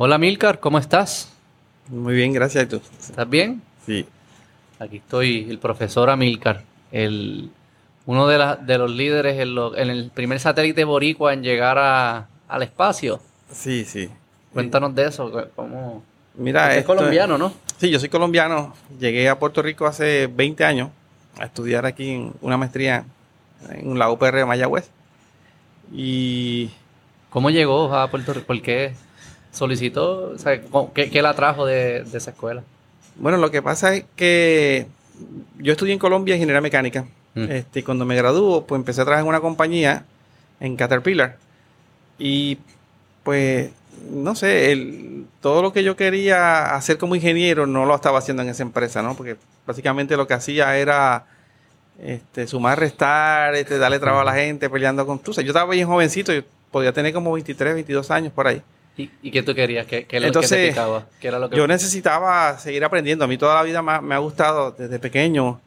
Hola Milcar, ¿cómo estás? Muy bien, gracias. ¿Y tú? ¿Estás bien? Sí. Aquí estoy, el profesor Amilcar, el, uno de, la- de los líderes en, lo- en el primer satélite boricua en llegar a- al espacio. Sí, sí. Cuéntanos de eso, ¿cómo? Mira, Usted es esto- colombiano, ¿no? Sí, yo soy colombiano. Llegué a Puerto Rico hace 20 años a estudiar aquí en una maestría en la UPR de Mayagüez. Y ¿Cómo llegó a Puerto Rico? ¿Por qué solicitó? O sea, ¿cómo- ¿qué, qué la trajo de, de esa escuela? bueno, lo que pasa es que yo estudié en Colombia ingeniería mecánica. Mm. Este, cuando me graduó, pues empecé a trabajar en una compañía en Caterpillar. Y pues, no sé, el- todo lo que yo quería hacer como ingeniero no lo estaba haciendo en esa empresa, ¿no? Porque básicamente lo que hacía era este, sumar, restar, este, darle trabajo a la gente, peleando con tú. sabes, Yo estaba bien jovencito, yo podía tener como 23, 22 años por ahí. ¿Y, y qué tú querías? ¿Qué, qué es lo que Entonces, te? ¿Qué era lo que... Yo necesitaba seguir aprendiendo. A mí toda la vida me, ha- me ha gustado desde pequeño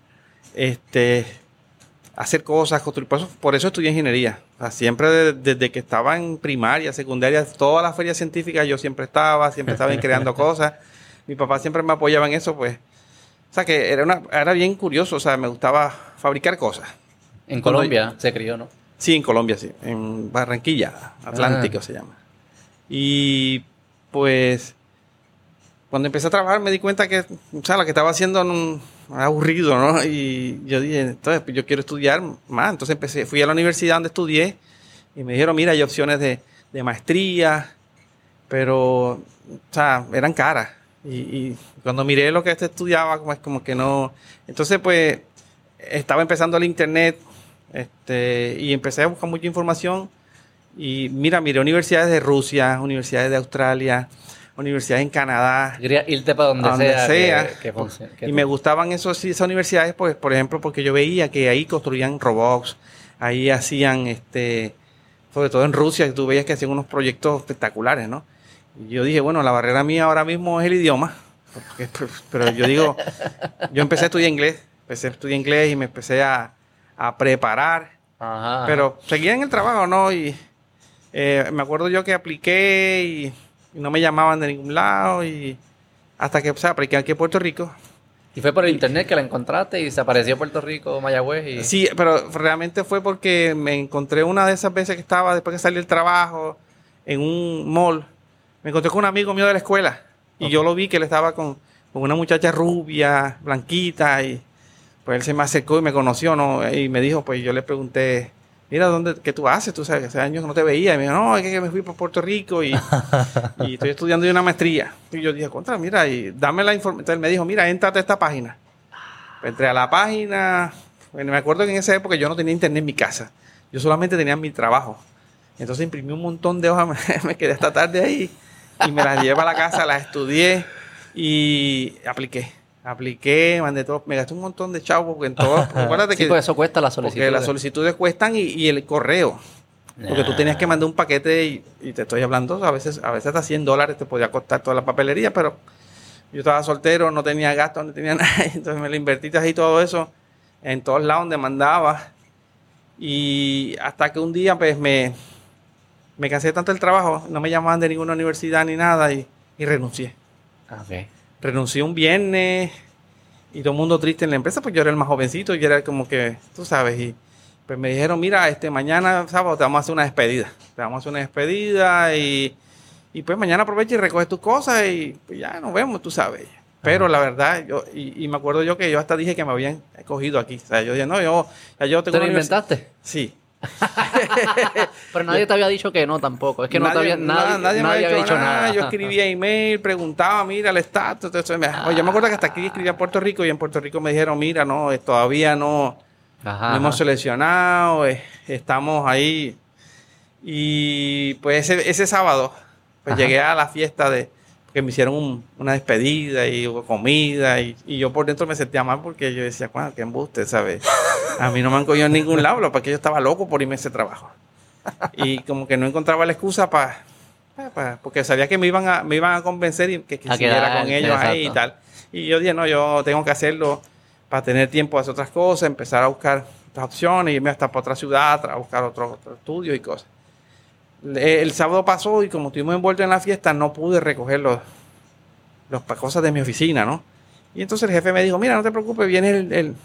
este, hacer cosas, construir. Por eso, por eso estudié ingeniería. O sea, siempre de- desde que estaba en primaria, secundaria, todas las ferias científicas yo siempre estaba, siempre estaba creando cosas. Mi papá siempre me apoyaba en eso, pues. O sea, que era, una, era bien curioso. O sea, me gustaba fabricar cosas. en cuando- Colombia se crió, ¿no? Sí, en Colombia, sí. En Barranquilla, Atlántico Ah. se llama. Y pues cuando empecé a trabajar me di cuenta que, o sea, lo que estaba haciendo no, aburrido, ¿no? Y yo dije, entonces pues, yo quiero estudiar más. Entonces empecé, fui a la universidad donde estudié y me dijeron, mira, hay opciones de, de maestría, pero, o sea, eran caras. Y, cuando miré lo que este estudiaba, como como que no. Entonces, pues, estaba empezando el internet este, y empecé a buscar mucha información. Y mira, miré universidades de Rusia, universidades de Australia, universidades en Canadá. Irte para donde, donde sea. sea. que- que funcione, que Y me gustaban esos, esas universidades, pues, por ejemplo, porque yo veía que ahí construían robots, ahí hacían, este, sobre todo en Rusia, tú veías que hacían unos proyectos espectaculares, ¿no? Y yo dije, bueno, la barrera mía ahora mismo es el idioma, porque- pero yo digo, yo empecé a estudiar inglés, empecé a estudiar inglés y me empecé a, a preparar, Ajá, ajá. pero seguía en el trabajo, ¿no? Y eh, me acuerdo yo que apliqué y, y no me llamaban de ningún lado y hasta que o sea, apliqué aquí en Puerto Rico. Y fue por el internet que la encontraste y se apareció Puerto Rico, Mayagüez y... Sí, pero realmente fue porque me encontré una de esas veces que estaba después que salí del trabajo en un mall. Me encontré con un amigo mío de la escuela y yo lo vi que él estaba con, con una muchacha rubia, blanquita y pues él se me acercó y me conoció, ¿no? Y me dijo, pues yo le pregunté, mira, ¿dónde, ¿qué tú haces? Tú sabes, hace años no te veía. Y me dijo, no, es que me fui por Puerto Rico y, y estoy estudiando una maestría. Y yo dije, contra, mira, y dame la información. Entonces él me dijo, mira, entrate a esta página. Entré a la página. Bueno, me acuerdo que en esa época yo no tenía internet en mi casa. Yo solamente tenía mi trabajo. Entonces imprimí un montón de hojas, me quedé hasta tarde ahí y me las llevé a la casa, las estudié y apliqué. Apliqué, mandé todo, me gasté un montón de chavos porque en todo, acuérdate sí, que pues eso cuesta la solicitud. porque las de- solicitudes cuestan y, y el correo. Porque tú tenías que mandar un paquete y, y te estoy hablando, a veces, a veces hasta 100 dólares te podía costar toda la papelería, pero yo estaba soltero, no tenía gasto, no tenía nada, entonces me lo invertiste ahí todo eso en todos lados donde mandaba. Y hasta que un día pues me, me cansé tanto del trabajo, no me llamaban de ninguna universidad ni nada y, y renuncié. Ah, ok. Renuncié un viernes y todo el mundo triste en la empresa, pues yo era el más jovencito y era como que, tú sabes, y pues me dijeron, mira, este mañana sábado te vamos a hacer una despedida. Te vamos a hacer una despedida y, y pues mañana aprovecha y recoge tus cosas y pues ya nos vemos, tú sabes. Pero la verdad, yo, y, y me acuerdo yo que yo hasta dije que me habían cogido aquí. O sea, yo dije, no, yo, ya yo tengo ¿Te lo inventaste? Sí. Pero nadie te había dicho que no tampoco. Es que no te Nadie- había, nadie, nada, nadie me había dicho nada. Yo escribía email, preguntaba, mira el estatus. Oye, yo me acuerdo que hasta aquí escribía Puerto Rico y en Puerto Rico me dijeron, mira, no, eh, todavía no, hemos seleccionado, eh, estamos ahí. Y pues ese, ese sábado, pues Ajá. llegué a la fiesta de que me hicieron un- una despedida y hubo comida y, y yo por dentro me sentía mal porque yo decía, bueno, qué embuste, ¿sabes? A mí no me han cogido en ningún lado, porque yo estaba loco por irme a ese trabajo. Y como que no encontraba la excusa para... porque sabía que me iban a, me iban a convencer y que, que A siguiera quedar, con ellos ahí y tal. Y yo dije, no, yo tengo que hacerlo para tener tiempo de hacer otras cosas, empezar a buscar otras opciones, irme hasta para otra ciudad, a buscar otro, otro estudio y cosas. Le- El sábado pasó y como estuvimos envueltos en la fiesta, no pude recoger los, los cosas de mi oficina, ¿no? Y entonces el jefe me dijo, mira, no te preocupes, viene el, el-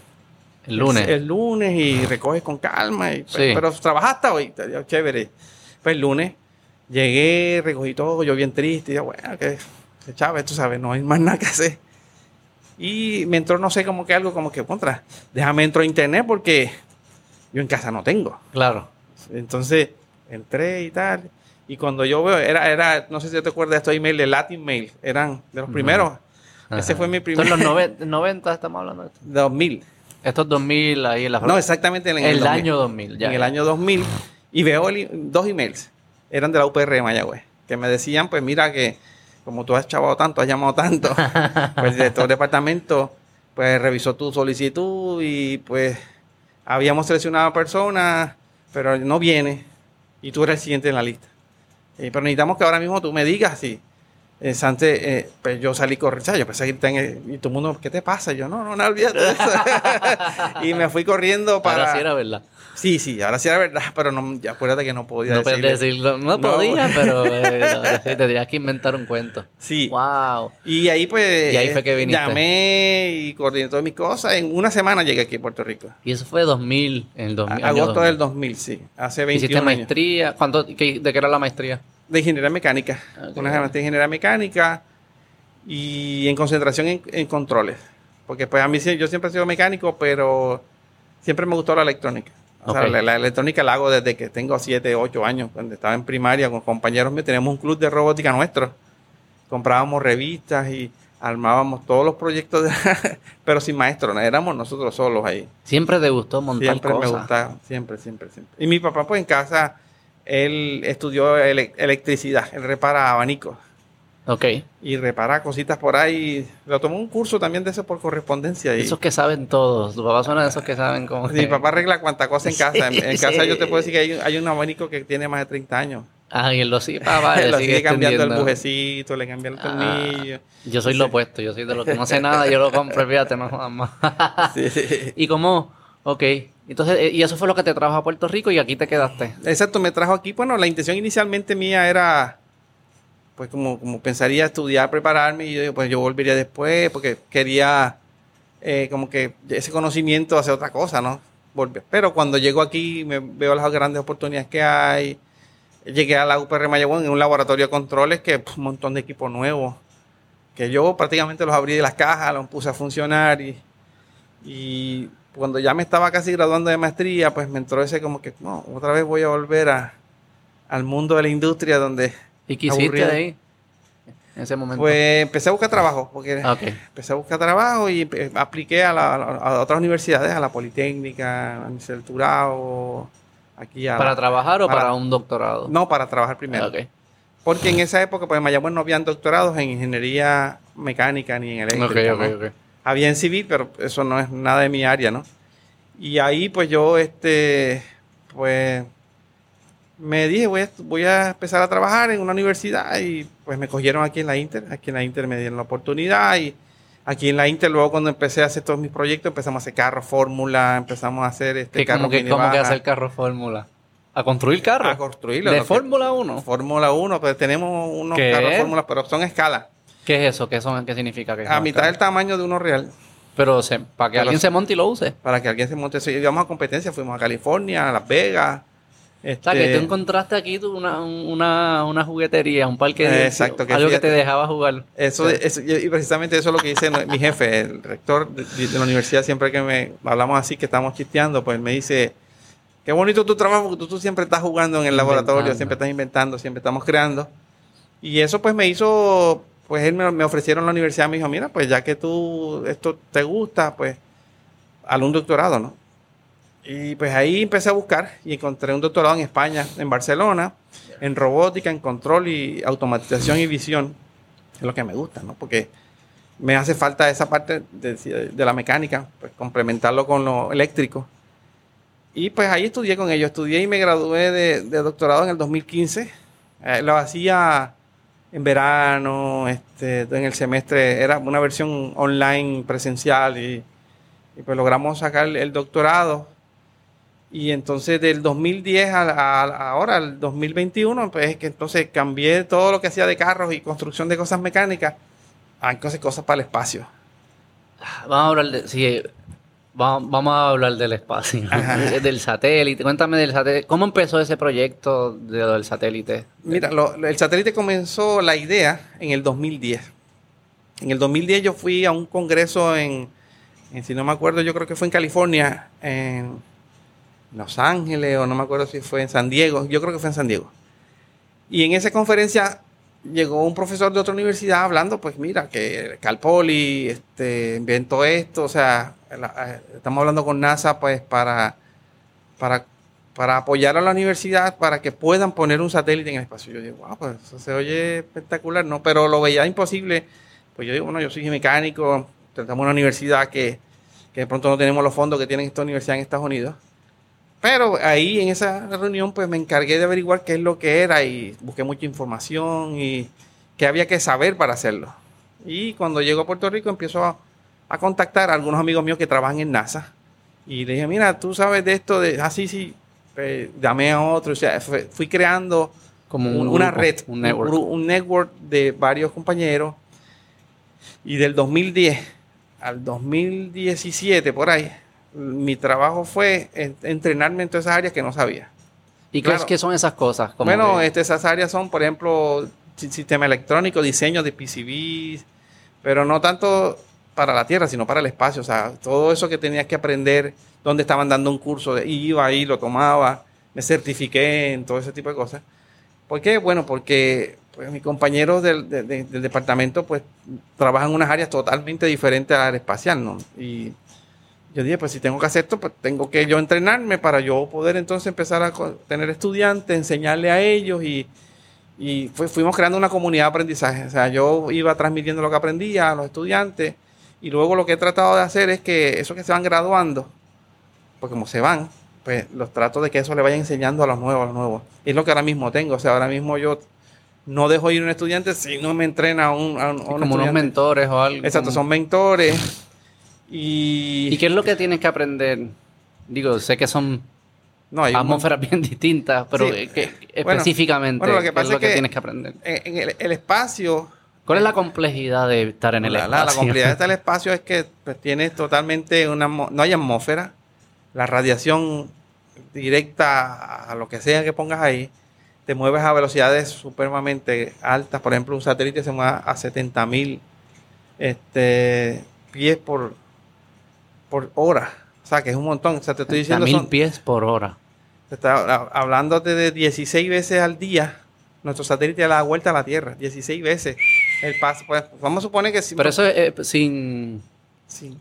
El lunes. el, lunes y recoges con calma. y, pues. Pero trabajaste hoy, chévere. Pues el lunes llegué, recogí todo, yo bien triste, y yo, bueno, que Chávez, tú sabes, no hay más nada que hacer. Y me entró, no sé, como que algo como que contra, déjame entro a internet porque yo en casa no tengo. Claro. Entonces entré y tal. Y cuando yo veo, era, era, no sé si te acuerdas de estos emails de Latin Mail, eran de los primeros. Ese fue mi primer. en los noven- 90 estamos hablando de esto. 2000. Estos 2000 ahí en la No, exactamente en el, el, 2000. año 2000. Ya, en el año 2000. Y veo el- dos emails. Eran de la UPR de Mayagüez. Que me decían, pues mira que como tú has chavado tanto, has llamado tanto, pues el director del departamento pues revisó tu solicitud y pues habíamos seleccionado a una persona, pero no viene. Y tú eres el siguiente en la lista. Eh, pero necesitamos que ahora mismo tú me digas si. Eh, Sante, eh, pues yo salí corriendo, yo pensé que está en el- y todo el mundo, ¿qué te pasa? Y yo, no, no, no, olvídate de eso. y me fui corriendo para... Ahora sí era verdad. Sí, sí, ahora sí era verdad, pero no, ya acuérdate que no podía No decirle. decirlo. No, No. podía, pero eh, sí, tendrías que inventar un cuento. Sí. Wow. Y ahí pues Y ahí fue que viniste. llamé y coordiné todas mis cosas. En una semana llegué aquí a Puerto Rico. Y eso fue 2000, en el 2000. A- agosto 2000. del 2000, sí. Hace 21 Hiciste años. maestría. ¿Cuánto, qué- ¿De qué era la maestría? De ingeniería mecánica. Ah. Una maestría de ingeniería mecánica y en concentración en, en controles. Porque pues a mí yo siempre he sido mecánico, pero siempre me gustó la electrónica. O sea, Ok. la, la electrónica la hago desde que tengo 7, 8 años. Cuando estaba en primaria con compañeros míos, teníamos un club de robótica nuestro. Comprábamos revistas y armábamos todos los proyectos, de- pero sin maestro, no, éramos nosotros solos ahí. Siempre te gustó montar Siempre cosas. me gustaba, siempre, siempre, siempre. Y mi papá, pues en casa, él estudió ele- electricidad, él repara abanicos Ok. y repara cositas por ahí. Lo tomó un curso también de eso por correspondencia. Y, Esos que saben todos. Tu papá suena de esos que saben cómo. mi papá arregla cuanta cosa en casa. En, casa sí. yo te puedo decir que hay, un- hay un abanico que tiene más de 30 años. Ah, y él lo sigue. Papá, le le sigue sigue cambiando el bujecito, le cambia el Ah. tornillo. Yo soy lo opuesto. Yo soy de los que no sé nada. Yo lo compro, fíjate, no jodas más. Sí, sí. ¿Y cómo? Ok. Entonces, eh, y eso fue lo que te trajo a Puerto Rico y aquí te quedaste. Exacto, me trajo aquí. Bueno, la intención inicialmente mía era, pues como, como pensaría estudiar, prepararme y yo pues yo volvería después porque quería eh, como que ese conocimiento hacer otra cosa, ¿no? Volver. Pero cuando llego aquí me veo las grandes oportunidades que hay. Llegué a la UPR Mayagüez en un laboratorio de controles que pf, un montón de equipos nuevos que yo prácticamente los abrí de las cajas, los puse a funcionar y, y cuando ya me estaba casi graduando de maestría, pues me entró ese como que, no, otra vez voy a volver a, al mundo de la industria donde, ¿Y qué hiciste de ahí? En ese momento. pues empecé a buscar trabajo, porque empecé a buscar trabajo y apliqué a, la- a otras universidades, a la Politécnica, a del Turao, aquí a... ¿Para trabajar o para, para- un doctorado? No, para trabajar primero. Ok. Porque en esa época, pues en Mayagüez no habían doctorados en ingeniería mecánica ni en eléctrica. ok, ¿no? ok. había en civil, pero eso no es nada de mi área, ¿no? Y ahí pues yo, este, pues me dije, voy a, voy a empezar a trabajar en una universidad y pues me cogieron aquí en la Inter, aquí en la Inter me dieron la oportunidad y aquí en la Inter luego cuando empecé a hacer todos mis proyectos empezamos a hacer carros, fórmula, empezamos a hacer este ¿Qué, carros como que, mini ¿Cómo que baja, hacer carro fórmula? ¿A construir carros? a construirlo. ¿De Fórmula 1? Fórmula 1, pues tenemos unos ¿Qué? carros fórmula, pero son escala, ¿Qué es eso? ¿Qué, son, qué significa? que a mitad del tamaño de uno real. Pero se- para que Pero alguien se- monte y lo use. para que alguien se monte. eso. Íbamos a competencia, fuimos a California, a Las Vegas. O sea, que este, tú encontraste aquí una, una, una juguetería, un parque de exacto, que algo que te dejaba jugar. eso, eso- y precisamente eso es lo que dice mi jefe, el rector de, la universidad, siempre que me hablamos así, que estamos chisteando, pues me dice, qué bonito tu trabajo, porque tú, tú siempre estás jugando en el laboratorio, siempre estás inventando, siempre estamos creando. Y eso pues me hizo, pues él me, me ofrecieron la universidad, me dijo, mira, pues ya que tú, esto te gusta, pues, al un doctorado, ¿no? Y pues ahí empecé a buscar y encontré un doctorado en España, en Barcelona, en robótica, en control y automatización y visión. Es lo que me gusta, ¿no? Porque me hace falta esa parte de, de la mecánica, pues complementarlo con lo eléctrico. Y pues ahí estudié con ellos, estudié y me gradué de, de doctorado en el 2015. Eh, lo hacía en verano, este, en el semestre, era una versión online presencial y, y pues logramos sacar el doctorado. Y entonces del 2010 a, a- ahora, al 2021, pues es que entonces cambié todo lo que hacía de carros y construcción de cosas mecánicas a entonces cosas para el espacio. Vamos a hablar de. Sí, vamos, vamos a hablar del espacio, Ajá. del satélite. Cuéntame del satélite. ¿Cómo empezó ese proyecto de del satélite? Mira, lo- lo- el satélite comenzó la idea en el 2010. En el 2010 yo fui a un congreso en, en, si no me acuerdo, yo creo que fue en California, en Los Ángeles, o no me acuerdo si fue en San Diego, yo creo que fue en San Diego. Y en esa conferencia llegó un profesor de otra universidad hablando, pues mira, que Cal Poly este, inventó esto, o sea, eh, estamos hablando con NASA pues para, para, para apoyar a la universidad para que puedan poner un satélite en el espacio. Yo digo, wow, pues eso se oye espectacular, ¿no? Pero lo veía imposible. Pues yo digo, bueno, yo soy mecánico, tratamos una universidad que, que de pronto no tenemos los fondos que tienen esta universidad en Estados Unidos. Pero ahí en esa reunión pues me encargué de averiguar qué es lo que era y busqué mucha información y qué había que saber para hacerlo. Y cuando llego a Puerto Rico empiezo a, a contactar a algunos amigos míos que trabajan en NASA. Y le dije, mira, tú sabes de esto, de así, sí, Pues, llamé a otro, o sea, fui creando Como un un- una grupo, red, un network. un network de varios compañeros. Y del 2010 al 2017, por ahí, mi trabajo fue en- entrenarme en todas esas áreas que no sabía. ¿Y qué, claro. qué son esas cosas? Como Bueno, que- este, esas áreas son, por ejemplo, si- sistema electrónico, diseño de PCBs, pero no tanto para la Tierra, sino para el espacio. O sea, todo eso que tenías que aprender, donde estaban dando un curso, de, iba ahí, lo tomaba, me certifiqué en todo ese tipo de cosas. ¿Por qué? Bueno, porque pues, mis compañeros del, de- de- del departamento pues trabajan en unas áreas totalmente diferentes a la área espacial, ¿no? Y yo dije, pues si tengo que hacer esto, pues tengo que yo entrenarme para yo poder entonces empezar a tener estudiantes, enseñarle a ellos y, y fu- fuimos creando una comunidad de aprendizaje. O sea, yo iba transmitiendo lo que aprendía a los estudiantes y luego lo que he tratado de hacer es que esos que se van graduando, pues como se van, pues los trato de que eso le vaya enseñando a los nuevos, a los nuevos. Es lo que ahora mismo tengo. O sea, ahora mismo yo no dejo ir a un estudiante si no me entrena a un, a un- a un como unos mentores o algo. Exacto, como- son mentores. Y, ¿Y qué es lo que tienes que aprender? Digo, sé que son no, hay un atmósferas bien distintas, pero Sí. eh, que- Bueno, específicamente, bueno, lo que ¿qué es lo que, que- tienes que aprender? en, en el, el espacio, ¿Cuál es la complejidad de estar en el la, la- la espacio? complejidad del espacio es que pues, tienes totalmente una, no hay atmósfera, la radiación directa a lo que sea que pongas ahí, te mueves a velocidades supremamente altas, por ejemplo, un satélite se mueve a 70 mil este, pies por, por hora, o sea que es un montón, o sea, te estoy a diciendo, mil son- pies por hora. te está hab- hablándote de 16 veces al día, nuestro satélite da la vuelta a la Tierra, 16 veces. El paso, pues, vamos a suponer que si- Pero eso es eh, sin,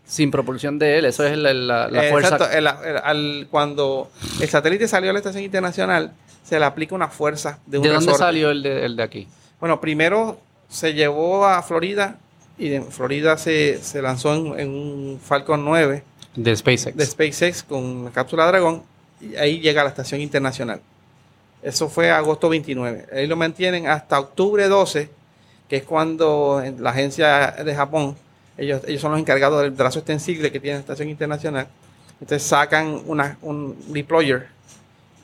sin propulsión de él, eso es la, la- la fuerza. exacto, el- el- al- cuando el satélite salió a la estación internacional, se le aplica una fuerza de un ¿De dónde resorte. salió el de, el de aquí? Bueno, primero se llevó a Florida y en Florida se, se lanzó en, en un Falcon 9 De SpaceX. de SpaceX con la cápsula Dragón y ahí llega a la estación internacional. Eso fue agosto 29. Ahí lo mantienen hasta octubre 12, que es cuando la agencia de Japón, ellos, ellos son los encargados del brazo extensible que tiene la estación internacional. Entonces sacan una, un deployer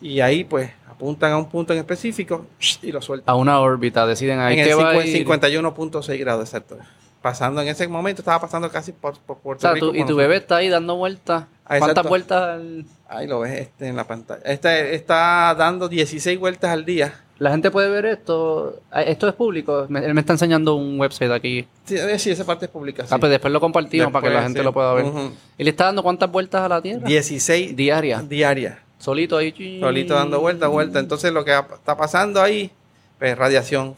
y ahí pues apuntan a un punto en específico y lo sueltan. a una órbita, deciden ahí en que el va a 50 ir. 51.6 grados, exacto. Pasando en ese momento, estaba pasando casi por, por O Puerto sea, Rico. tú- y tu bebé está ahí dando vueltas. Ah, ¿Cuántas vueltas? al- Ahí lo ves este, en la pantalla. Este está dando 16 vueltas al día. La gente puede ver esto. Ah, Esto es público. Me- él me está enseñando un website aquí. Sí, eh, sí, esa parte es pública. sí. Ah, pues después lo compartimos para que la gente sí. lo pueda ver. Ujú. ¿Y le está dando cuántas vueltas a la Tierra? 16 Diarias. diarias. Solito ahí. Solito dando vuelta, vuelta. Entonces lo que está pasando ahí, pues radiación.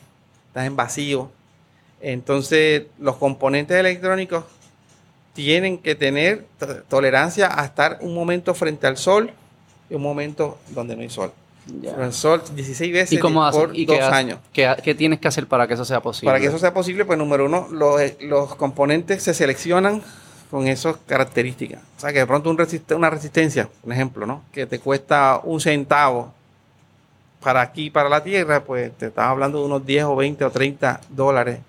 Está en vacío. Entonces los componentes electrónicos tienen que tener to- tolerancia a estar un momento frente al sol y un momento donde no hay sol. El sol 16 veces ¿Y cómo por ¿Y dos qué, años. ¿Qué, qué tienes que hacer para que eso sea posible? Para que eso sea posible, pues número uno, los, los componentes se seleccionan con esas características. O sea, que de pronto un resist- una resistencia, por ejemplo, ¿no? Que te cuesta un centavo para aquí, para la Tierra, pues te estás hablando de unos 10 o 20 o 30 dólares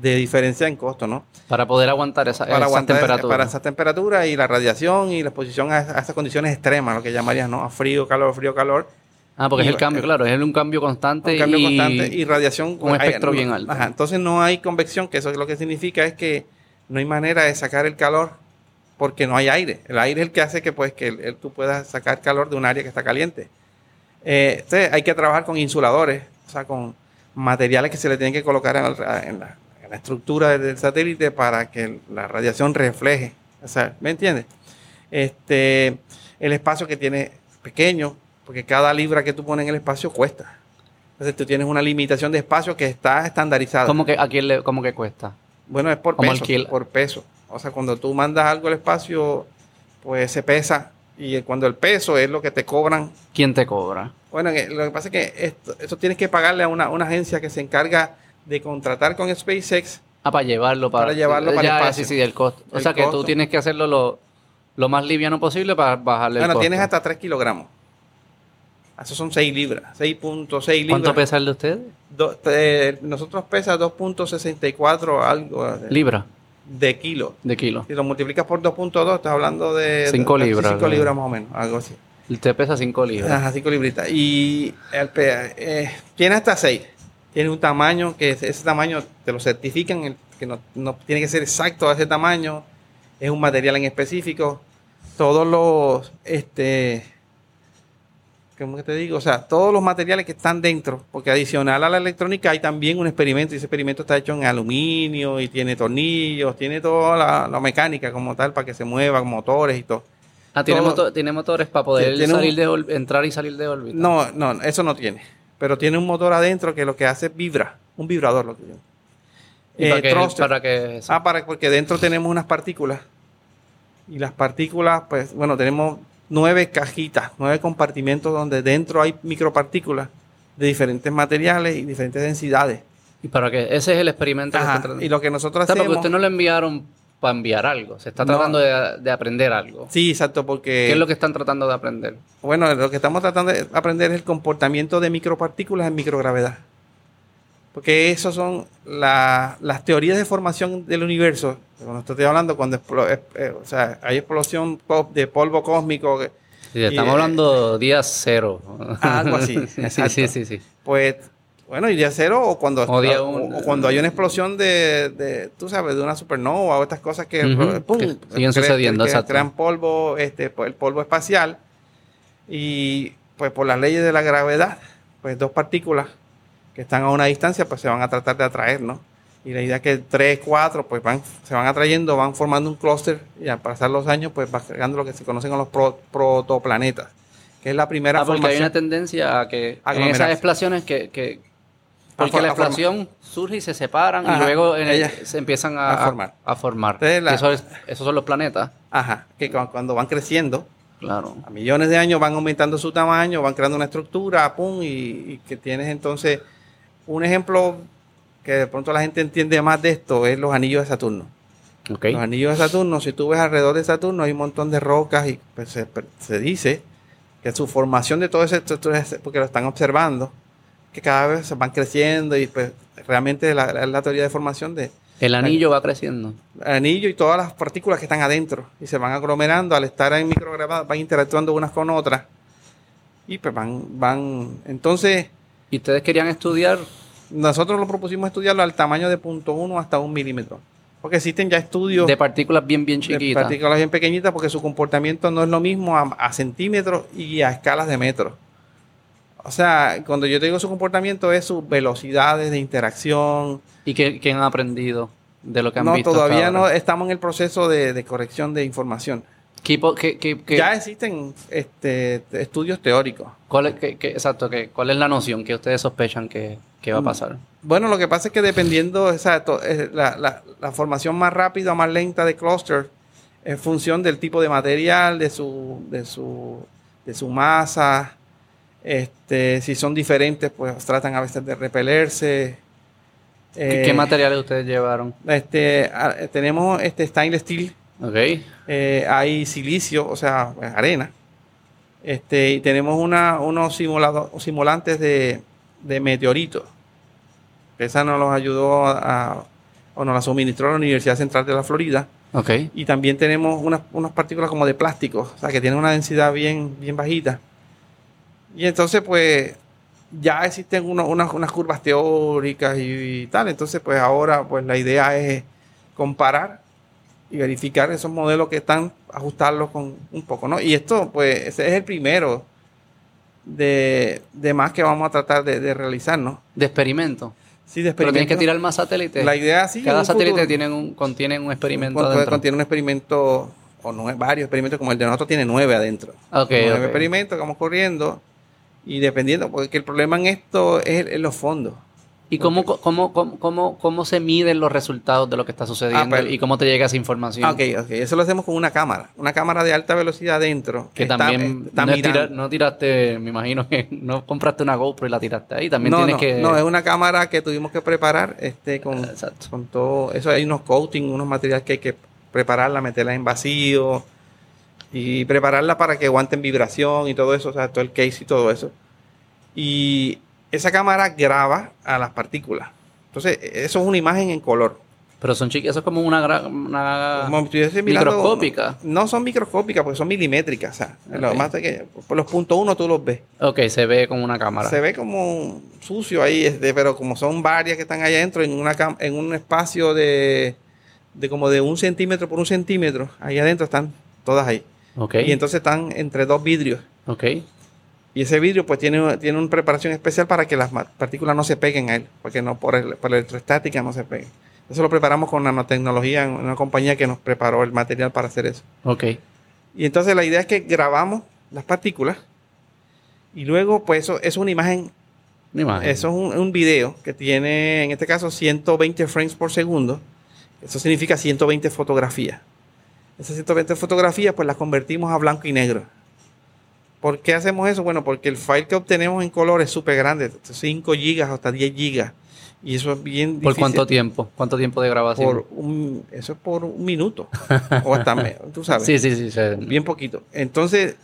de diferencia en costo, ¿no? Para poder aguantar esa, Para esa aguantar temperatura. para esa temperatura y la radiación y la exposición a, a esas condiciones extremas, lo que llamarían, ¿no? A frío, calor, frío, calor. ah, porque y- es el cambio, claro, es un cambio constante. Un cambio y, constante y radiación. un espectro hay- bien alto. Ajá, entonces no hay convección, que eso lo que significa es que no hay manera de sacar el calor porque no hay aire. El aire es el que hace que, pues, que el- el- tú puedas sacar calor de un área que está caliente. Eh, entonces hay que trabajar con insuladores, o sea, con materiales que se le tienen que colocar en, en la, la estructura del, satélite para que la radiación refleje. O sea, ¿me entiendes? Este, el espacio que tiene pequeño, porque cada libra que tú pones en el espacio cuesta. Entonces tú tienes una limitación de espacio que está estandarizada. ¿Cómo que, a quién le, cómo que cuesta? Bueno, es por ¿Cómo peso. Por peso. O sea, cuando tú mandas algo al espacio, pues se pesa. Y cuando el peso es lo que te cobran. ¿Quién te cobra? Bueno, que- lo que pasa es que esto, esto tienes que pagarle a una, una agencia que se encarga de contratar con SpaceX. Ah, para llevarlo para, Para llevarlo para el espacio. Sí, sí, el costo. O El sea que costo. tú tienes que hacerlo lo, lo más liviano posible para bajarle el Bueno, costo. tienes hasta 3 kilogramos. Eso son 6 libras. 6.6 libras. ¿Cuánto pesa el de ustedes? Do- eh, nosotros pesa 2.64 algo de, Libra de kilo. de kilo. Si lo multiplicas por 2.2, estás hablando de... Cinco de- libras, 5 ¿no? libras más o menos, algo así. Usted pesa 5 libras. Ajá, 5 libritas. Y el pe- eh, tiene hasta 6. Tiene un tamaño que ese tamaño te lo certifican, que no, no tiene que ser exacto a ese tamaño. Es un material en específico. Todos los, este, ¿cómo que te digo? O sea, todos los materiales que están dentro, porque adicional a la electrónica hay también un experimento, y ese experimento está hecho en aluminio y tiene tornillos, tiene toda la, la mecánica como tal para que se mueva, motores y todo. Ah, ¿tiene, todo- tiene motores para poder Tiene un- salir de entrar y salir de órbita. No, no, eso no tiene. Pero tiene un motor adentro que lo que hace es vibra, un vibrador lo que yo. ¿Y Eh, para, qué, thruster. para qué eso? Ah, para, porque dentro tenemos unas partículas. Y las partículas, pues, bueno, tenemos nueve cajitas, nueve compartimentos donde dentro hay micropartículas de diferentes materiales y diferentes densidades. ¿Y para qué? Ese es el experimento que Ajá, y lo que nosotros O sea, porque hacemos... usted no lo enviaron para enviar algo. Se está No. tratando de, de aprender algo. Sí, exacto, porque... ¿Qué es lo que están tratando de aprender? Bueno, lo que estamos tratando de aprender es el comportamiento de micropartículas en microgravedad. Porque esas son la- las teorías de formación del universo. Cuando estoy hablando, cuando explo- eh, eh, o sea, hay explosión de polvo cósmico, Sí, estamos eh, hablando día cero. Algo así, sí, sí, sí, sí. pues, bueno, y día cero, o cuando, O cuando hay una explosión de, de, tú sabes, de una supernova o estas cosas que, Ujú, pum, que siguen sucediendo, que crean polvo, este, pues, el polvo espacial. Y pues por las leyes de la gravedad, pues dos partículas que están a una distancia, pues se van a tratar de atraer, ¿no? Y la idea es que tres, cuatro, pues van, se van atrayendo, van formando un clúster y al pasar los años, pues va creando lo que se conocen como los pro- protoplanetas, que es la primera Ah, porque hay formación. una tendencia a que en esas explosiones que, que A porque la explosión surge y se separan Ajá, y luego en el- ella- se empiezan a, a formar. a formar. La- Eso es- esos son los planetas, Ajá, que cu- cuando van creciendo, claro. a millones de años van aumentando su tamaño, van creando una estructura, pum, y, y que tienes entonces un ejemplo que de pronto la gente entiende más de esto es los anillos de Saturno. Ok. Los anillos de Saturno, si tú ves alrededor de Saturno hay un montón de rocas y pues, se, se dice que su formación de todo ese porque lo están observando, que cada vez se van creciendo y pues realmente la, la- la teoría de formación de El anillo va creciendo. el anillo y todas las partículas que están adentro y se van aglomerando al estar en microgravedad, van interactuando unas con otras y pues van, van, entonces Y ustedes querían estudiar nosotros lo propusimos estudiarlo al tamaño de punto uno hasta un milímetro, porque existen ya estudios de partículas bien, bien de chiquitas. partículas bien pequeñitas porque su comportamiento no es lo mismo a, a centímetros y a escalas de metros. O sea, cuando yo te digo su comportamiento es sus velocidades de interacción, ¿Y qué, qué han aprendido de lo que han no, visto? hasta todavía no estamos en el proceso de, de corrección de información. ¿Qué qué- Ya existen este, estudios teóricos. cuál es, qué- qué- exacto, qué- ¿cuál es la noción que ustedes sospechan que, que Mm. va a pasar? Bueno, lo que pasa es que dependiendo, exacto, la, la- la formación más rápida o más lenta de clúster en función del tipo de material, de su, de su, de su masa, este, si son diferentes, pues tratan a veces de repelerse. ¿Qué, Eh, qué materiales ustedes llevaron? Este, tenemos este stainless steel, Ok. eh, hay silicio, o sea, pues, arena. Este, y tenemos una, unos simulado- simulantes de, de meteoritos. Esa nos los ayudó a, o nos la suministró la Universidad Central de la Florida. Ok. Y también tenemos unas, unas partículas como de plástico, o sea, que tienen una densidad bien, bien bajita. Y entonces, pues, ya existen uno- unas, unas curvas teóricas y, y tal. Entonces, pues ahora, pues la idea es comparar y verificar esos modelos que están, ajustarlos con un poco, ¿no? Y esto, pues, ese es el primero de, de más que vamos a tratar de, de realizar, ¿no? De experimento. Sí, de Pero tienes que tirar más satélites. La idea, sí. Cada satélite tiene un, contiene un experimento Con- adentro. Contiene un experimento, o nue- varios experimentos, como el de nosotros tiene nueve adentro. Ok, nueve experimentos que vamos corriendo y dependiendo, porque el problema en esto es en los fondos. ¿Y cómo, cómo, cómo, cómo, cómo se miden los resultados de lo que está sucediendo Ah, pero- y cómo te llega esa información? Ah, ok, ok. Eso lo hacemos con una cámara. Una cámara de alta velocidad adentro. Que está- también está no, es tiraste, me imagino que no compraste una GoPro y la tiraste ahí. También no, tienes no, que. no, es una cámara que tuvimos que preparar este, con, Exacto. con todo. Eso hay unos coating, unos materiales que hay que prepararla, meterla en vacío y prepararla para que aguanten vibración y todo eso, o sea, todo el case y todo eso. Y esa cámara graba a las partículas. Entonces, eso es una imagen en color. Pero son chiquitas, eso es como una, una Como si estuviese mirando- microscópica. No son microscópicas, porque son milimétricas. O sea, lo más pequeño. Por los puntos uno tú los ves. Ok, se ve con una cámara. Se ve como sucio ahí, este, pero como son varias que están allá adentro, en, una en un espacio de, de como de un centímetro por un centímetro, ahí adentro están todas ahí. Ok. Y entonces están entre dos vidrios. ok. Y ese vidrio pues tiene, tiene una preparación especial para que las partículas no se peguen a él, porque no por, el- por la electroestática no se peguen. Eso lo preparamos con nanotecnología en una compañía que nos preparó el material para hacer eso. Ok. Y entonces la idea es que grabamos las partículas y luego pues eso, eso es una imagen Una imagen. Eso es un, un video que tiene, en este caso, 120 frames por segundo. Eso significa 120 fotografías. Esas 120 fotografías, pues las convertimos a blanco y negro. ¿Por qué hacemos eso? Bueno, porque el file que obtenemos en color es súper grande, 5 gigas hasta 10 gigas. Y eso es bien ¿Por difícil. cuánto tiempo? ¿Cuánto tiempo de grabación? Por un, eso es por un minuto. o hasta menos, tú sabes Sí, sí, sí. se- bien poquito. Entonces,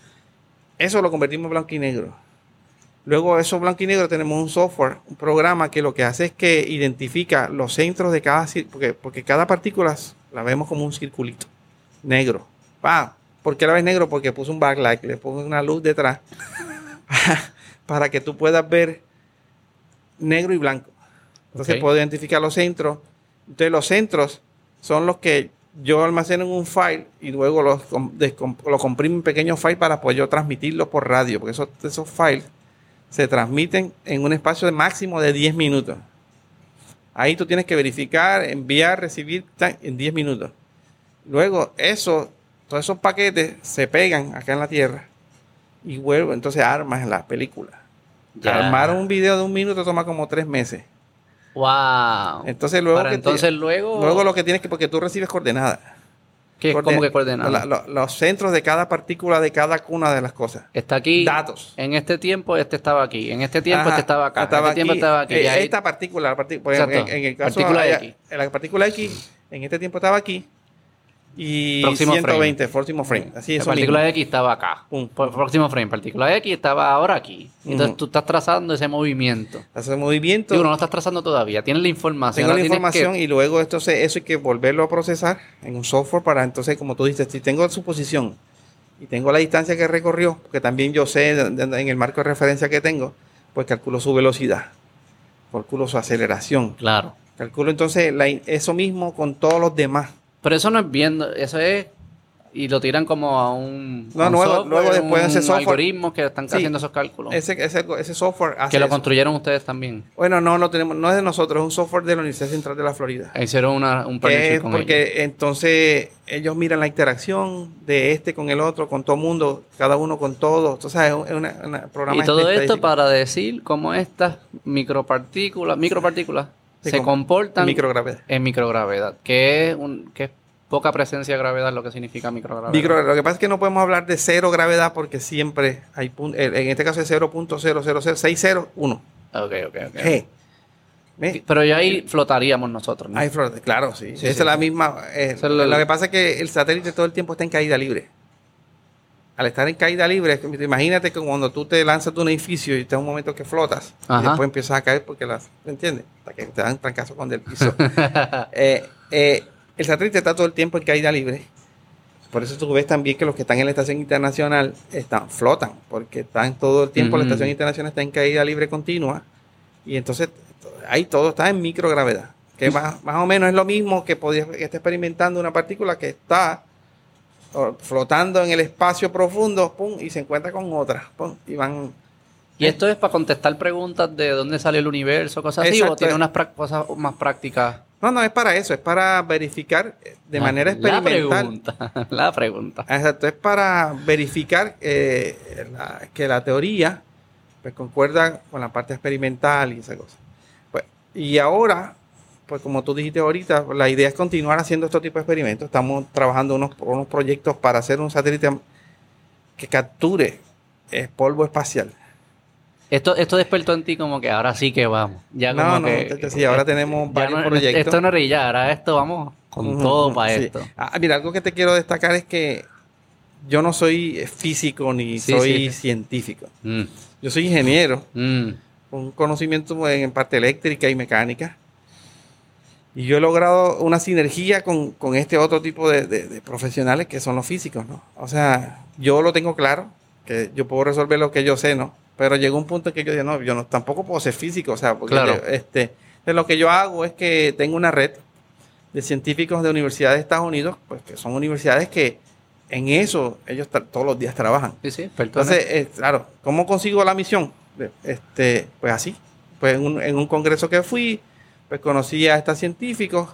eso lo convertimos en blanco y negro. Luego, eso blanco y negro, tenemos un software, un programa que lo que hace es que identifica los centros de cada porque, porque cada partícula la vemos como un circulito negro. Ah, ¿Por qué la ves negro? Porque puse un backlight, le puse una luz detrás para que tú puedas ver negro y blanco. Entonces puedo identificar los centros. Entonces los centros son los que yo almaceno en un file y luego los, lo comprimo en pequeños files para poder yo transmitirlo por radio, porque esos, esos files se transmiten en un espacio de máximo de 10 minutos. Ahí tú tienes que verificar, enviar, recibir en 10 minutos. Luego eso, todos esos paquetes se pegan acá en la Tierra y vuelvo, entonces armas la película. Ya. Armar un video de un minuto toma como tres meses. Wow. Entonces luego que entonces te- luego. luego lo que tienes que porque tú recibes coordenadas. ¿Qué, ¿Cómo que coordenadas? la- lo- los centros de cada partícula de cada una de las cosas. Está aquí. Datos. En este tiempo este estaba aquí. En este tiempo Ajá, este estaba acá. estaba en este tiempo estaba aquí. Eh, Esta partícula, la partícula en, el caso Partícula allá- X. en la partícula X, en este tiempo estaba aquí y Próximo 120, próximo frame. Así la eso partícula mismo. X estaba acá. Pum. Próximo frame. Partícula X estaba ahora aquí. Entonces tú estás trazando ese movimiento. Hace movimiento. Digo, no lo estás trazando todavía. Tienes la información. Tengo la información que- y luego entonces eso hay que volverlo a procesar en un software para entonces, como tú dices, si tengo su posición y tengo la distancia que recorrió, porque también yo sé en el marco de referencia que tengo, pues calculo su velocidad, calculo su aceleración, Claro. calculo entonces la- eso mismo con todos los demás. Pero eso no es viendo. Eso es. Y lo tiran como a un. No, un luego- luego después un ese software- algoritmos que están Sí. haciendo esos cálculos. Ese, ese, ese software hace que lo eso. construyeron ustedes también. Bueno, no lo tenemos, no es de nosotros, es un software de la Universidad Central de la Florida. Hicieron una, un partnership es con porque ellos. entonces ellos miran la interacción de este con el otro, con todo mundo, cada uno con todo. Entonces es un es una, una programa Y todo esto para decir cómo estas micropartículas, micropartículas Se se com- comportan microgravedad. en microgravedad, que es un que es poca presencia de gravedad lo que significa microgravedad. Micro- lo que pasa es que no podemos hablar de cero gravedad porque siempre hay en este caso es 0.000601 Ok, ok, ok. G. Pero ya ahí flotaríamos nosotros, ¿no? Hay flor- claro, sí. Sí, Esa sí. es la misma. eh, lo que pasa es que el satélite todo el tiempo está en caída libre. Al estar en caída libre, imagínate que cuando tú te lanzas de un edificio y te da un momento que flotas, y después empiezas a caer porque las, ¿me entiendes? Hasta que te dan trancazo con el piso. Eh, eh, el satélite está todo el tiempo en caída libre. Por eso tú ves también que los que están en la estación internacional están, flotan, porque están todo el tiempo, la Ujú. estación internacional está en caída libre continua, y entonces ahí todo está en microgravedad, que más, más o menos es lo mismo que, podía, que está experimentando una partícula que está flotando en el espacio profundo, pum, y se encuentra con otra, pum, y van... Y esto es para contestar preguntas de dónde sale el universo, cosas así, Exacto. o tiene unas cosas más prácticas. No, no, es para eso, es para verificar eh, de manera experimental. La pregunta. La pregunta. Exacto, es para verificar eh, la- que la teoría pues, concuerda con la parte experimental y esa cosa. Pues, y ahora, pues como tú dijiste ahorita, la idea es continuar haciendo este tipo de experimentos. Estamos trabajando unos, unos proyectos para hacer un satélite que capture eh, polvo espacial. Esto, esto despertó en ti como que ahora sí que vamos. Ya No, como no, que, te- te- sí, ahora tenemos ya varios no- proyectos. Esto no es rillar, ahora esto vamos con todo para sí. esto. Ah, mira, algo que te quiero destacar es que yo no soy físico ni Sí, soy científico. Mm, Yo soy ingeniero. mm. con conocimiento en parte eléctrica y mecánica. Y yo he logrado una sinergia con, con este otro tipo de, de- de profesionales que son los físicos, ¿no? O sea, yo lo tengo claro, que yo puedo resolver lo que yo sé, ¿no? Pero llegó un punto en que yo dije, no, yo no, tampoco puedo ser físico, o sea, porque Claro. yo, este, de lo que yo hago es que tengo una red de científicos de universidades de Estados Unidos, pues que son universidades que en eso ellos todos los días trabajan. Sí, sí, perdón. Entonces, eh, claro, ¿cómo consigo la misión? Este, pues así. Pues en un, en un congreso que fui, pues conocí a estas científicos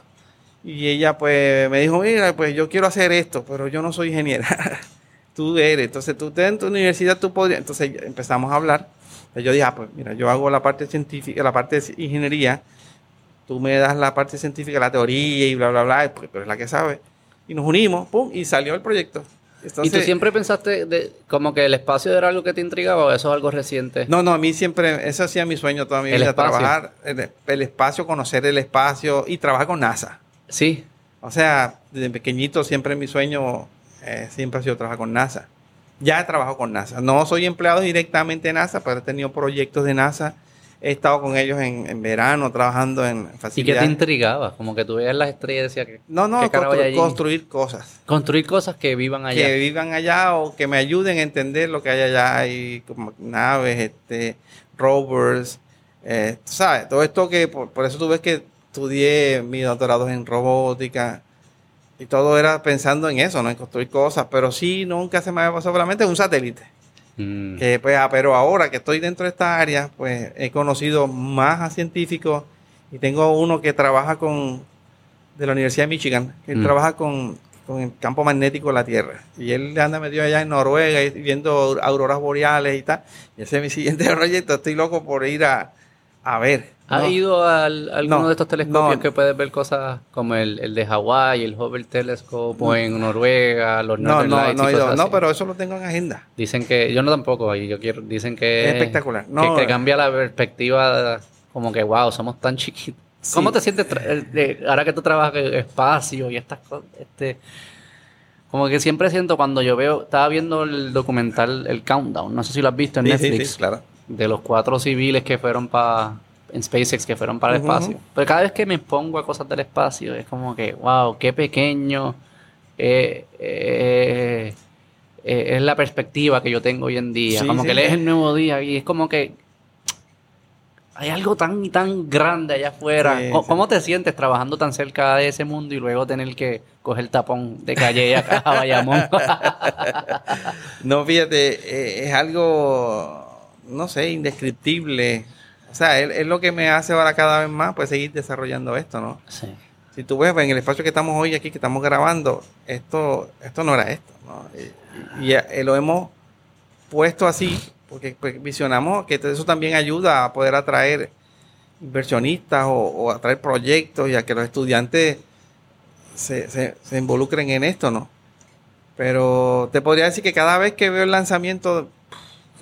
y ella pues me dijo, mira, pues yo quiero hacer esto, pero yo no soy ingeniera. tú eres. Entonces, tú en tu universidad tú podrías. Entonces empezamos a hablar. Entonces, yo dije, ah, pues mira, yo hago la parte científica, la parte de ingeniería, tú me das la parte científica, la teoría y bla, bla, bla, tú eres la que sabe. Y nos unimos, pum, y salió el proyecto. ¿Y tú siempre pensaste de, como que el espacio era algo que te intrigaba o eso es algo reciente? No, no, a mí siempre, ese ha sido mi sueño toda mi El vida, espacio. trabajar el, el espacio, conocer el espacio y trabajar con NASA. Sí. O sea, desde pequeñito siempre mi sueño eh, siempre ha sido trabajar con NASA. Ya he trabajado con NASA. No soy empleado directamente de NASA, pero he tenido proyectos de NASA. He estado con ellos en, en verano trabajando en ¿Y qué te facilidades. intrigaba? Como que tú veías las estrellas y decías que No, no, ¿Qué carajo hay constru- allí? construir cosas. construir cosas que vivan allá. que vivan allá o que me ayuden a entender lo que hay allá. Hay como naves, este, rovers, eh, ¿sabes? Todo esto que, por, por eso tú ves que estudié mi doctorado en robótica y todo era pensando en eso, ¿no? En construir cosas, pero sí, nunca se me había pasado por la mente un satélite. Mm. Que, pues, ah, pero ahora que estoy dentro de esta área, pues he conocido más a científicos y tengo uno que trabaja con, de la Universidad de Michigan, que él Mm. trabaja con, con el campo magnético de la Tierra. Y él anda metido allá en Noruega y viendo auroras boreales y tal. Y ese es mi siguiente proyecto. Estoy loco por ir a, a ver. ¿Has ¿no? ido a alguno No, de estos telescopios no. que puedes ver cosas como el, el de Hawái, el Hubble Telescope o en Noruega, los No, Northern no, Lights y no, cosas no, así? pero eso lo tengo en agenda. Dicen que, yo no tampoco, y yo quiero, dicen que Es espectacular. que- No, que, eh. cambia la perspectiva, como que wow, somos tan chiquitos. Sí. ¿Cómo te sientes eh, ahora que tú trabajas en espacio y estas cosas? Este, como que siempre siento cuando yo veo, estaba viendo el documental El Countdown, no sé si lo has visto en Sí, sí, Netflix, sí, claro. de los cuatro civiles que fueron para en SpaceX que fueron para el espacio. Pero cada vez que me pongo a cosas del espacio es como que, wow, qué pequeño eh, eh, eh, es la perspectiva que yo tengo hoy en día. Sí, como sí, que lees el nuevo día y es como que hay algo tan y tan grande allá afuera. Sí, ¿Cómo, te sientes trabajando tan cerca de ese mundo y luego tener que coger tapón de calle acá a Bayamón? No, fíjate, es algo, no sé, indescriptible. O sea, es, es lo que me hace ahora cada vez más, pues seguir desarrollando esto, ¿no? sí. Si tú ves pues, en el espacio que estamos hoy aquí, que estamos grabando, esto, esto no era esto, ¿no? Y, y, eh, lo hemos puesto así, porque pues, visionamos que eso también ayuda a poder atraer inversionistas o, o atraer proyectos y a que los estudiantes se, se, se involucren en esto, ¿no? Pero te podría decir que cada vez que veo el lanzamiento,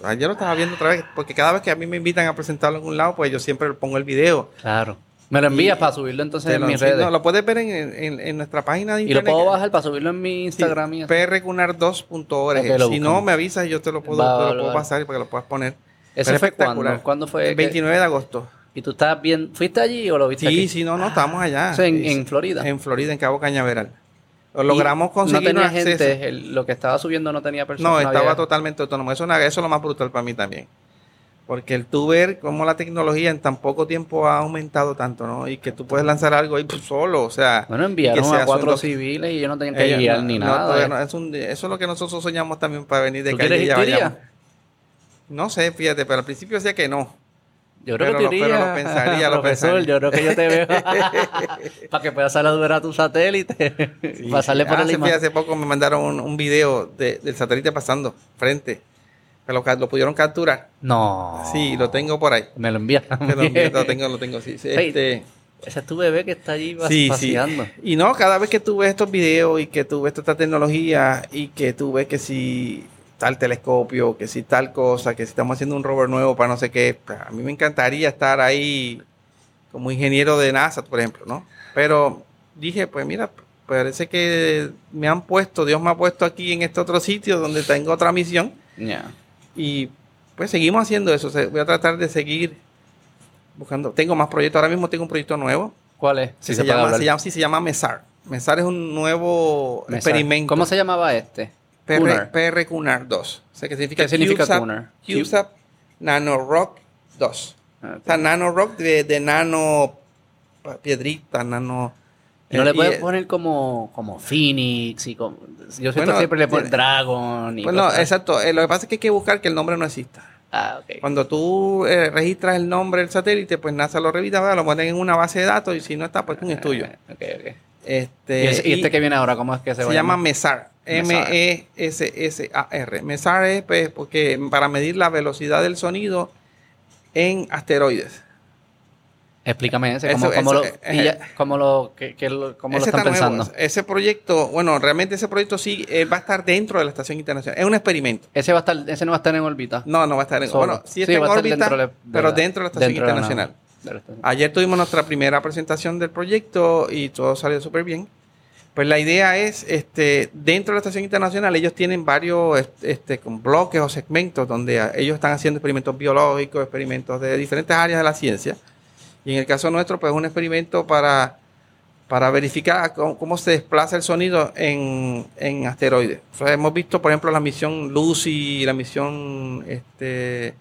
ayer lo estaba viendo otra vez, porque cada vez que a mí me invitan a presentarlo en un lado, pues yo siempre pongo el video. Claro. Me lo envías para subirlo entonces en mis redes. no, lo puedes ver en, en- en nuestra página de y lo internet. puedo bajar para subirlo en mi Instagram Sí, eso. prrecunar2.org. Ok, lo si no, me avisas y yo te lo puedo, Va, te lo puedo pasar para que lo puedas poner. ¿Eso Pero fue espectacular. cuándo? ¿Cuándo fue? El que- 29 de agosto. ¿Y tú estabas bien? ¿Fuiste allí o lo viste Sí, aquí? sí, no, no, estamos allá. Eso en- en. Florida. En Florida, en Cabo Cañaveral. Logramos conseguir No tenía gente, el- lo que estaba subiendo no tenía personas. No, estaba totalmente autónomo. Eso, eso es lo más brutal para mí también. Porque el tú ver cómo la tecnología en tan poco tiempo ha aumentado tanto, ¿no? Y que tú puedes lanzar algo ahí pues, solo, o sea... Bueno, que enviaron a cuatro civiles y ellos no tenían que Ellos guiar no- ni no, nada. no, es un- eso es lo que nosotros soñamos también para venir de ¿Tú calle y ya. No sé, fíjate, pero al principio decía que no. Yo creo Pero que lo- pero lo pensaría, lo profesor. pensaría. Yo creo que yo te veo para que puedas saludar a tu satélite, pasarle por Ah, el sí, imán. hace poco me mandaron un, un video de- del satélite pasando frente. Lo, lo pudieron capturar. No. Sí, lo tengo por ahí. Me lo envías. Te lo envío, lo tengo, lo tengo, sí. sí, Hey, este, Ese es tu bebé que está allí sí, sí. paseando. Y no, cada vez que tú ves estos videos y que tú ves toda esta tecnología y que tú ves que si tal telescopio, que si tal cosa, que si estamos haciendo un rover nuevo para no sé qué, pues, a mí me encantaría estar ahí como ingeniero de NASA, por ejemplo, ¿no? Pero dije, pues mira, parece que me han puesto, Dios me ha puesto aquí en este otro sitio donde tengo otra misión Ya. y pues seguimos haciendo eso. Voy a tratar de seguir buscando. Tengo más proyectos. Ahora mismo tengo un proyecto nuevo. ¿Cuál es? Sí, Si se, llama, se llama, sí, se llama MESAR. MESAR es un nuevo Me experimento. ¿Cómo se llamaba este? PR. PR Cunar 2. O sea, que significa ¿Qué significa CubeSat- Cunar? CubeSat Nanorock 2. Ah, O sea, Nanorock de, de nano piedrita, nano... Y no le eh, puedes poner como, como Phoenix y como... Yo siento Bueno, siempre le ponen tiene- Dragon y Bueno, cosas. exacto. Eh, lo que pasa es que hay que buscar que el nombre no exista. Ah, ok. Cuando tú eh, registras el nombre del satélite, pues NASA lo revisa, lo ponen en una base de datos y si no está, pues es tuyo. Ah, ok, ok. Este, ¿Y, ese- y y este que viene ahora, cómo es que se, se, llama? MESAR. M-E-S-S-A-R. MESAR es pues, porque para medir la velocidad del sonido en asteroides. Explícame ese, Eso- cómo, cómo eso, lo, ya- cómo lo, que, que lo, cómo lo están está nuevo. pensando. Ese proyecto, bueno, realmente ese proyecto sí eh, va a estar dentro de la Estación Internacional. Es un experimento. Ese va a estar, ese no va a estar en órbita. No, no va a estar en Solo. Bueno, sí está en va a estar órbita, dentro de pero dentro de la Estación dentro Internacional. Ayer tuvimos nuestra primera presentación del proyecto y todo salió súper bien. Pues la idea es, este, dentro de la Estación Internacional, ellos tienen varios est- este, con bloques o segmentos donde ellos están haciendo experimentos biológicos, experimentos de diferentes áreas de la ciencia. Y en el caso nuestro, pues es un experimento para, para verificar cómo, se desplaza el sonido en, en asteroides. Hemos visto, por ejemplo, la misión Lucy, la misión este,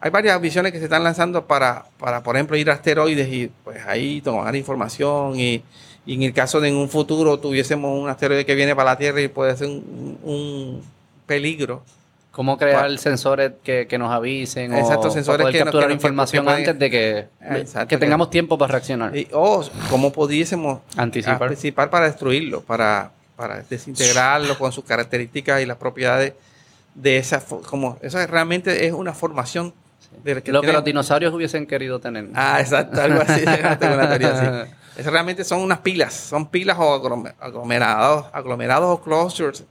hay varias misiones que se están lanzando para, para por ejemplo, ir a asteroides y pues ahí tomar información y, y en el caso de en un futuro tuviésemos un asteroide que viene para la Tierra y puede ser un, un peligro. ¿Cómo crear Pa- sensores que, que nos avisen Exacto, o sensores para poder que nos- capturar que información que pueden- antes de que, Exacto, que tengamos tiempo para reaccionar? O cómo pudiésemos Anticipar. anticipar para destruirlo, para, para desintegrarlo con sus características y las propiedades de esa como eso realmente es una formación de Lo que los dinosaurios hubiesen querido tener. Ah, exacto, algo así. tengo una teoría así. Eso realmente son unas pilas, son pilas o aglomer- aglomerados, aglomerados o clusters.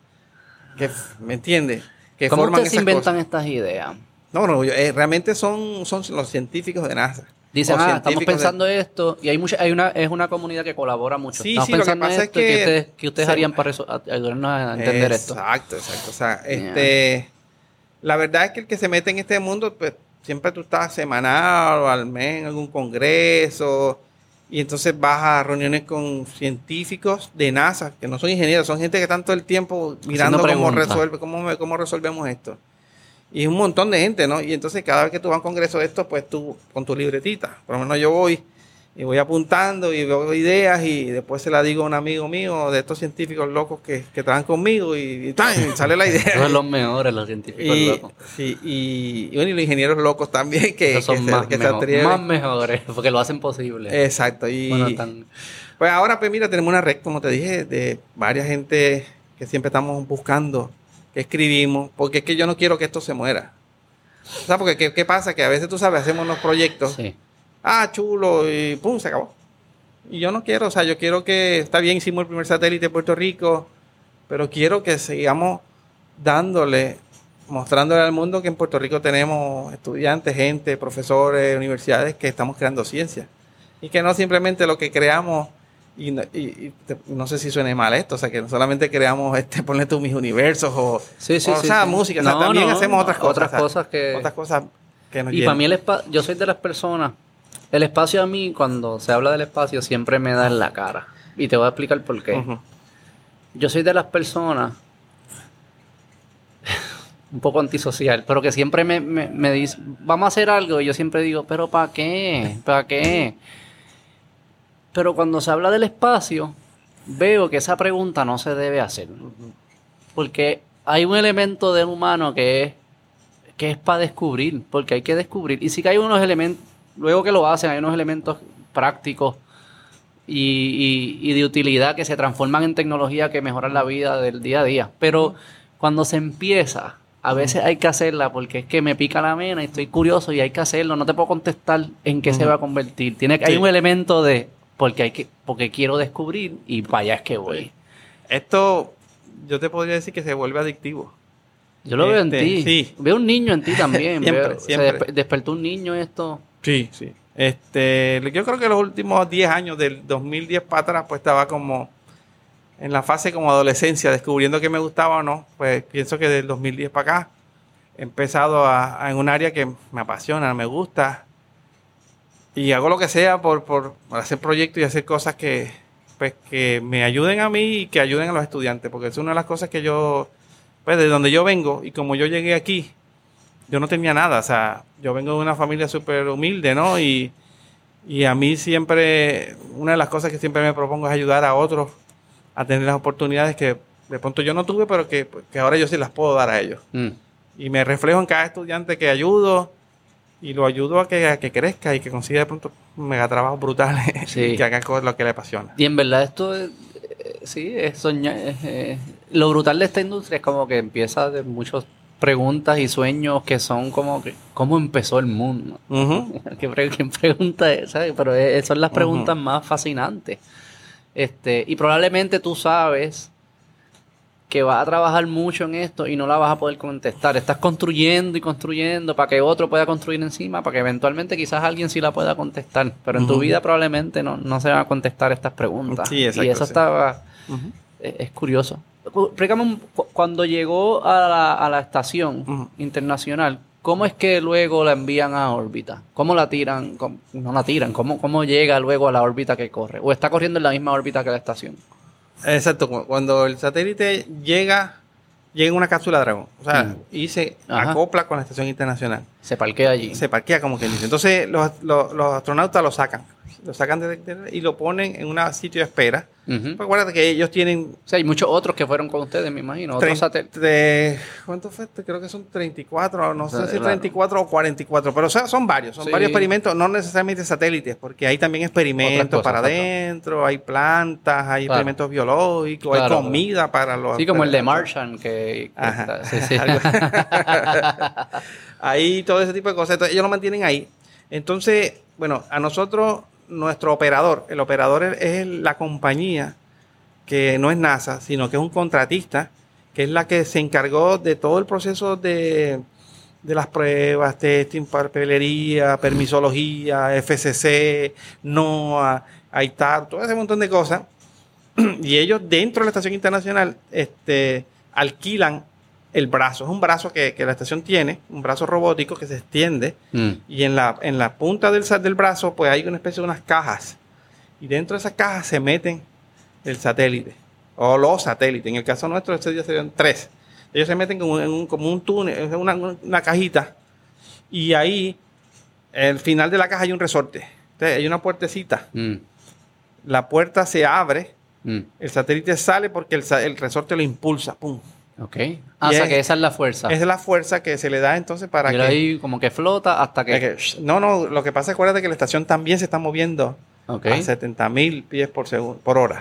Que, ¿Me entiendes? Que ¿Cómo forman ustedes esas inventan cosas. estas ideas? No, no, yo- eh, realmente son, son los científicos de NASA. Dicen, ah, estamos de- pensando esto, y hay mucha, hay una, es una comunidad que colabora mucho. Sí, estamos sí, lo que pensando pasa es esto, ¿qué que- ustedes, harían para eso- ayudarnos a entender esto? Exacto, exacto. O sea, este, la verdad es que el que se mete en este mundo, pues siempre tú estás semanal o al mes en algún congreso y entonces vas a reuniones con científicos de NASA, que no son ingenieros, son gente que están todo el tiempo mirando cómo resuelve, cómo, cómo resolvemos esto. Y es un montón de gente, ¿no? Y entonces cada vez que tú vas a un congreso de esto, pues tú con tu libretita, por lo menos yo voy y voy apuntando y veo ideas y después se la digo a un amigo mío de estos científicos locos que, que trabajan conmigo y, sale la idea. Son los mejores, los científicos y, locos. sí, y, bueno, y los ingenieros locos también que, son se, más, que mejor- más mejores, porque lo hacen posible. Exacto. Y Bueno, tan- pues ahora, pues mira, tenemos una red, como te dije, de varias gente que siempre estamos buscando, que escribimos, porque es que yo no quiero que esto se muera. O sea, porque ¿qué, qué pasa? Que a veces tú sabes, hacemos unos proyectos, sí. Ah, chulo, y pum, se acabó. Y yo no quiero, o sea, yo quiero que, está bien, hicimos el primer satélite de Puerto Rico, pero quiero que sigamos dándole, mostrándole al mundo que en Puerto Rico tenemos estudiantes, gente, profesores, universidades que estamos creando ciencia. Y que no simplemente lo que creamos, y, no- y- y te- no sé si suene mal esto, o sea, que no solamente creamos, este, ponle tú mis universos o, Sí, sí, o sí, sea, sí. música, o sea, No, también no, hacemos otras cosas. otras cosas que- Otras cosas que nos Y llenan. para mí el espacio, yo soy de las personas, el espacio a mí, cuando se habla del espacio, siempre me da en la cara. Y te voy a explicar por qué. Yo soy de las personas un poco antisocial, pero que siempre me, me, me dice, vamos a hacer algo, y yo siempre digo, pero ¿para qué? ¿Para qué? Pero cuando se habla del espacio, veo que esa pregunta no se debe hacer. Porque hay un elemento del humano que es, que es para descubrir, porque hay que descubrir. Y sí que hay unos elementos, luego que lo hacen, hay unos elementos prácticos y, y- y de utilidad que se transforman en tecnología que mejoran la vida del día a día. Pero cuando se empieza, a veces hay que hacerla porque es que me pica la mena y estoy curioso y hay que hacerlo. No te puedo contestar en qué se va a convertir. Tiene, Hay Sí. un elemento de porque hay que porque quiero descubrir y vaya es que voy. Sí. Esto, yo te podría decir que se vuelve adictivo. Yo lo veo en Este, ti. sí. Veo un niño en ti también. Siempre, Veo- se despertó un niño esto. Sí, sí. Este, yo creo que los últimos 10 años, del 2010 para atrás, pues estaba como en la fase como adolescencia, descubriendo que me gustaba o no. Pues pienso que del 2010 para acá he empezado a, a- en un área que me apasiona, me gusta. Y hago lo que sea por, por hacer proyectos y hacer cosas que, pues, que me ayuden a mí y que ayuden a los estudiantes. Porque es una de las cosas que yo, pues de donde yo vengo y como yo llegué aquí, yo no tenía nada, o sea, yo vengo de una familia súper humilde, ¿no? Y, y a mí siempre, una de las cosas que siempre me propongo es ayudar a otros a tener las oportunidades que de pronto yo no tuve, pero que, que ahora yo sí las puedo dar a ellos. Mm. Y me reflejo en cada estudiante que ayudo y lo ayudo a que, a que crezca y que consiga de pronto mega trabajos brutales Sí. y que haga cosas lo que le apasiona. Y en verdad esto es, eh, sí, es soñar. es, lo brutal de esta industria es como que empieza de muchas preguntas y sueños que son como que, ¿cómo empezó el mundo? Ujú. ¿Qué pre- ¿Quién pregunta eso? Pero eh, son las preguntas más fascinantes. Este, y probablemente tú sabes que vas a trabajar mucho en esto y no la vas a poder contestar. Estás construyendo y construyendo para que otro pueda construir encima, para que eventualmente quizás alguien sí la pueda contestar. Pero en tu vida probablemente no, no se van a contestar estas preguntas. Sí, exacto, y eso sí. estaba, es, es curioso. Cuando llegó a la, a la estación internacional, ¿cómo es que luego la envían a órbita? ¿Cómo la tiran? ¿Cómo- no la tiran. ¿Cómo, ¿Cómo llega luego a la órbita que corre? ¿O está corriendo en la misma órbita que la estación? Exacto, cu- cuando el satélite llega, llega en una cápsula Dragón, o sea, y se Ajá. acopla con la estación internacional. Se parquea allí. Se parquea como quien dice. Entonces los, los- los astronautas lo sacan, lo sacan de- de- y lo ponen en un sitio de espera. Ujú. Pues acuérdate que ellos tienen O sea, hay muchos otros que fueron con ustedes, me imagino. Otros satélites. de- ¿Cuánto fue? este? Creo que son 34, no O sea, sé si la- 34 o 44, pero o sea, son varios, son Sí. varios experimentos, no necesariamente satélites, porque hay también experimentos cosas, para adentro, hay plantas, hay Claro. experimentos biológicos, Claro. hay comida para los... Sí, como el de. Martian, que... que Ajá. está- sí, sí. Ahí todo ese tipo de cosas. Entonces, ellos lo mantienen ahí. Entonces, bueno, a nosotros, nuestro operador, el operador es, la compañía que no es NASA, sino que es un contratista, que es la que se encargó de todo el proceso de, de las pruebas, testing, papelería, permisología, FCC, NOAA, ITAR, todo ese montón de cosas. Y ellos dentro de la estación internacional este, alquilan el brazo. Es un brazo que, que la estación tiene, un brazo robótico que se extiende. Mm. Y en la, en la punta del, del brazo, pues hay una especie de unas cajas. Y dentro de esas cajas se meten el satélite. O los satélites. En el caso nuestro, este día serían tres. Ellos se meten como en un, como un túnel, una, una cajita. Y ahí, al final de la caja hay un resorte. Entonces, hay una puertecita. Mm. La puerta se abre. Mm. El satélite sale porque el, el resorte lo impulsa. ¡Pum! Ok. Ah, o sea es- que esa es la fuerza. Es la fuerza que se le da entonces para Mira que, ahí como que flota hasta que... No, no, lo que pasa es acuérdate que la estación también se está moviendo Ok. a 70 mil pies por, segundo, por hora.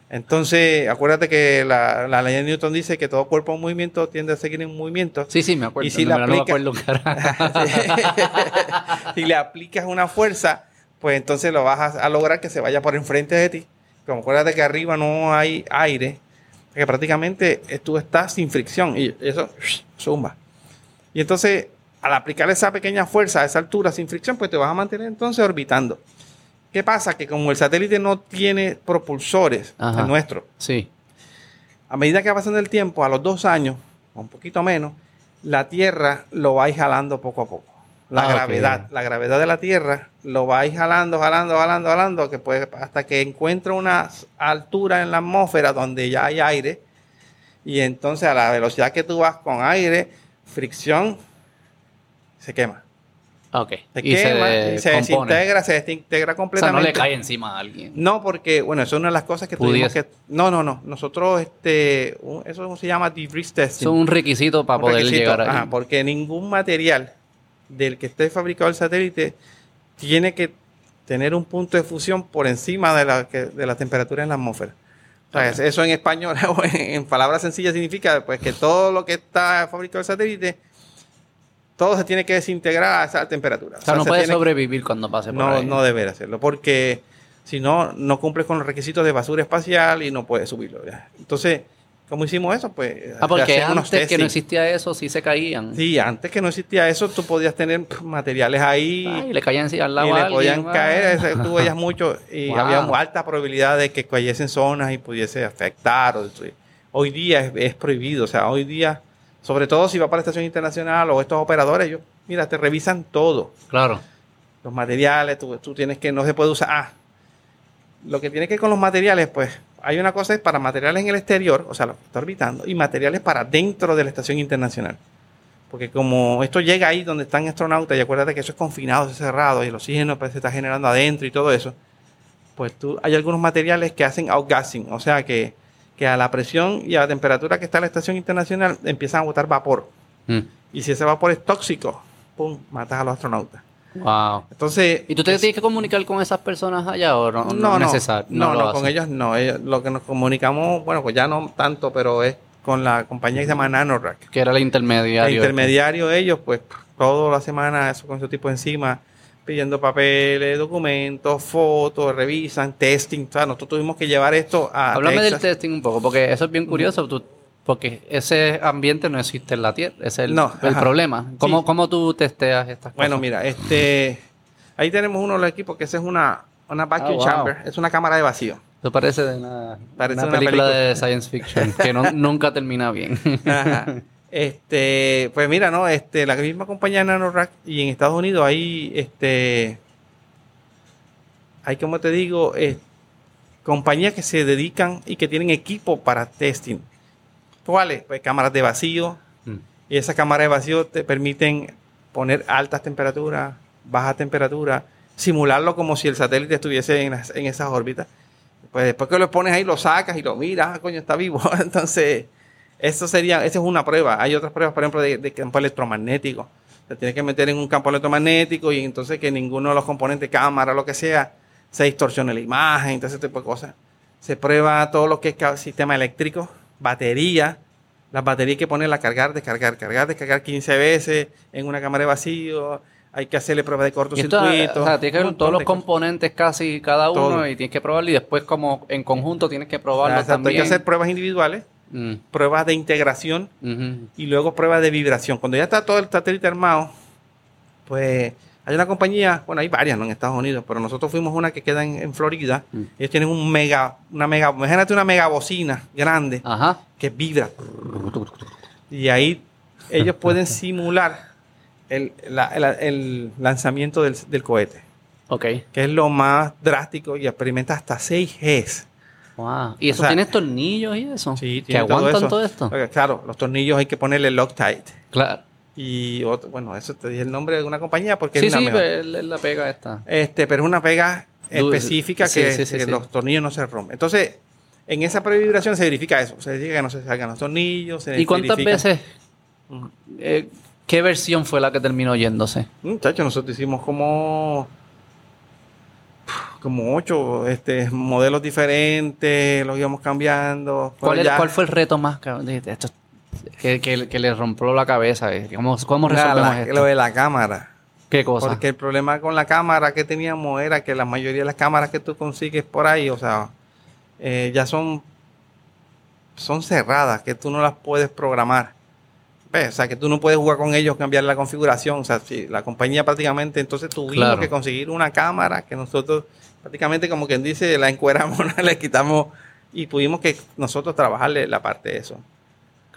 Entonces, acuérdate que la, la ley de Newton dice que todo cuerpo en movimiento tiende a seguir en movimiento. sí, sí, me acuerdo. Y si no, la no me aplica- acuerdo, carajo. si le aplicas una fuerza, pues entonces lo vas a, a lograr que se vaya por enfrente de ti. Como acuérdate que arriba no hay aire, que prácticamente tú estás sin fricción y eso zumba. Y entonces, al aplicar esa pequeña fuerza a esa altura sin fricción, pues te vas a mantener entonces orbitando. ¿Qué pasa? Que como el satélite no tiene propulsores, Ajá. el nuestro, Sí. a medida que va pasando el tiempo, a los dos años, o un poquito menos, la Tierra lo va a ir jalando poco a poco. La Ah, gravedad, la gravedad de la Tierra lo va a ir jalando, jalando, jalando, jalando, que puede, hasta que encuentra una altura en la atmósfera donde ya hay aire. Y entonces a la velocidad que tú vas con aire, fricción, se quema. Ok. Se y quema, se, y se, desintegra, se desintegra O sea, completamente. no le cae encima a alguien. No, porque, bueno, eso es una de las cosas que tuvimos que... No, no, no. Nosotros, este, un- eso se llama debris testing. Eso es un requisito para Un poder requisito. llegar porque ningún material del que esté fabricado el satélite tiene que tener un punto de fusión por encima de la, que- de la temperatura en la atmósfera. O sea, Ok. Eso en español, o en, palabras sencillas, significa pues, que todo lo que está fabricado el satélite, todo se tiene que desintegrar a esa temperatura. o sea, no se puede que- sobrevivir cuando pase por no, ahí. no deber hacerlo, porque si no, no cumples con los requisitos de basura espacial y no puedes subirlo. Entonces, ¿cómo hicimos eso? Pues Ah, porque hacían unos antes que no existía eso, sí se caían. Sí, antes que no existía eso, tú podías tener materiales ahí Ay, le caían encima al y lado a le alguien, podían ah. caer. ese- Tú veías mucho y Wow. había una alta probabilidad de que cayesen zonas y pudiese afectar. Hoy día es, es prohibido, o sea, hoy día, sobre todo si va para la estación internacional o estos operadores, ellos, mira, te revisan todo Claro. los materiales, tú, tú tienes que, no se puede usar. Ah, lo que tiene que ver con los materiales, pues hay una cosa es para materiales en el exterior, o sea, lo que está orbitando, y materiales para dentro de la estación internacional. Porque como esto llega ahí donde están astronautas, y acuérdate que eso es confinado, es cerrado, y el oxígeno pues, se está generando adentro y todo eso, pues tú, hay algunos materiales que hacen outgassing, o sea, que, que a la presión y a la temperatura que está la estación internacional empiezan a botar vapor. Mm. Y si ese vapor es tóxico, ¡pum!, matas a los astronautas. Wow. Entonces, ¿Y tú te es- tienes que comunicar con esas personas allá o no? no, no, necesario. no, lo no, con ellos no. Ellos- lo que nos comunicamos, bueno, pues ya no tanto, pero es con la compañía que se llama Nanorack. Que era el intermediario. El intermediario ellos, pues, toda la semana eso con su tipo encima, pidiendo papeles, documentos, fotos, revisan, testing. O sea, nosotros tuvimos que llevar esto a Háblame del Texas. testing un poco, porque eso es bien curioso, tú- porque ese ambiente no existe en la Tierra, ese es el, No, el ajá. problema. ¿Cómo, Sí. ¿Cómo tú testeas estas Bueno, cosas? mira, este, ahí tenemos uno de los equipos que esa es una, una vacuum Ah, wow. chamber, es una cámara de vacío. Eso parece de una, Parece una una película, película. de science fiction que no- nunca termina bien. Ajá. Este, pues mira, no, este, la misma compañía Nanorack y en Estados Unidos hay, este, hay como te digo, eh, compañías que se dedican y que tienen equipo para testing. ¿Cuáles? Pues cámaras de vacío Mm. y esas cámaras de vacío te permiten poner altas temperaturas, bajas temperaturas, simularlo como si el satélite estuviese en, esas órbitas. Pues después que lo pones ahí, lo sacas y lo miras, ah, coño, está vivo. Entonces, eso sería, esa es una prueba. Hay otras pruebas, por ejemplo, de, de campo electromagnético. Te tienes que meter en un campo electromagnético y entonces que ninguno de los componentes, cámara, lo que sea, se distorsione la imagen, entonces ese tipo de cosas. Se prueba todo lo que es sistema eléctrico, batería. Las baterías hay que ponerla a cargar, descargar, cargar, descargar 15 veces en una cámara de vacío. Hay que hacerle pruebas de esto, cortocircuito. o sea, tienes que ver todos los componentes casi cada uno Todo. y tienes que probarlo y después como en conjunto tienes que probarlo Exacto, también. Hay que hacer pruebas individuales, Mm, pruebas de integración y luego pruebas de vibración. Cuando ya está todo el satélite armado, pues hay una compañía, bueno, hay varias ¿no? en Estados Unidos, pero nosotros fuimos una que queda en, en Florida. Mm. Ellos tienen un mega, una mega, imagínate una mega bocina grande Ajá. que vibra. Y ahí ellos pueden simular el, la- el- el lanzamiento del, del cohete, Ok. que es lo más drástico y experimenta hasta 6 Gs. Wow. ¿Y eso O sea, tiene tornillos y eso? Sí, que tiene todo aguantan todo, esto. Claro, los tornillos hay que ponerle Loctite. Claro. Y otro, bueno, eso te dije el nombre de una compañía porque Sí, es una sí, mejor. pues, la la pega esta. Este, pero es una pega específica que, sí, los tornillos no se rompen. Entonces, en esa previbración se verifica eso. Se verifica que no se salgan los tornillos. Se ¿Y cuántas verifica- veces? Eh, ¿Qué versión fue la que terminó yéndose? Muchachos, nosotros hicimos como como ocho este, modelos diferentes, los íbamos cambiando. ¿Cuál, cuál fue el reto más? Dijiste, esto- que, que, que le rompió la cabeza? eh, ¿Cómo, cómo la- resolvemos la- esto? lo de la cámara? ¿Qué cosa? Porque el problema con la cámara que teníamos era que la mayoría de las cámaras que tú consigues por ahí, o sea, eh, ya son, son cerradas, que tú no las puedes programar. O sea, que tú no puedes jugar con ellos, cambiar la configuración. O sea, si la compañía prácticamente, entonces tuvimos Claro. que conseguir una cámara que nosotros prácticamente, como quien dice, la encueramos, le quitamos y pudimos que nosotros trabajarle la parte de eso.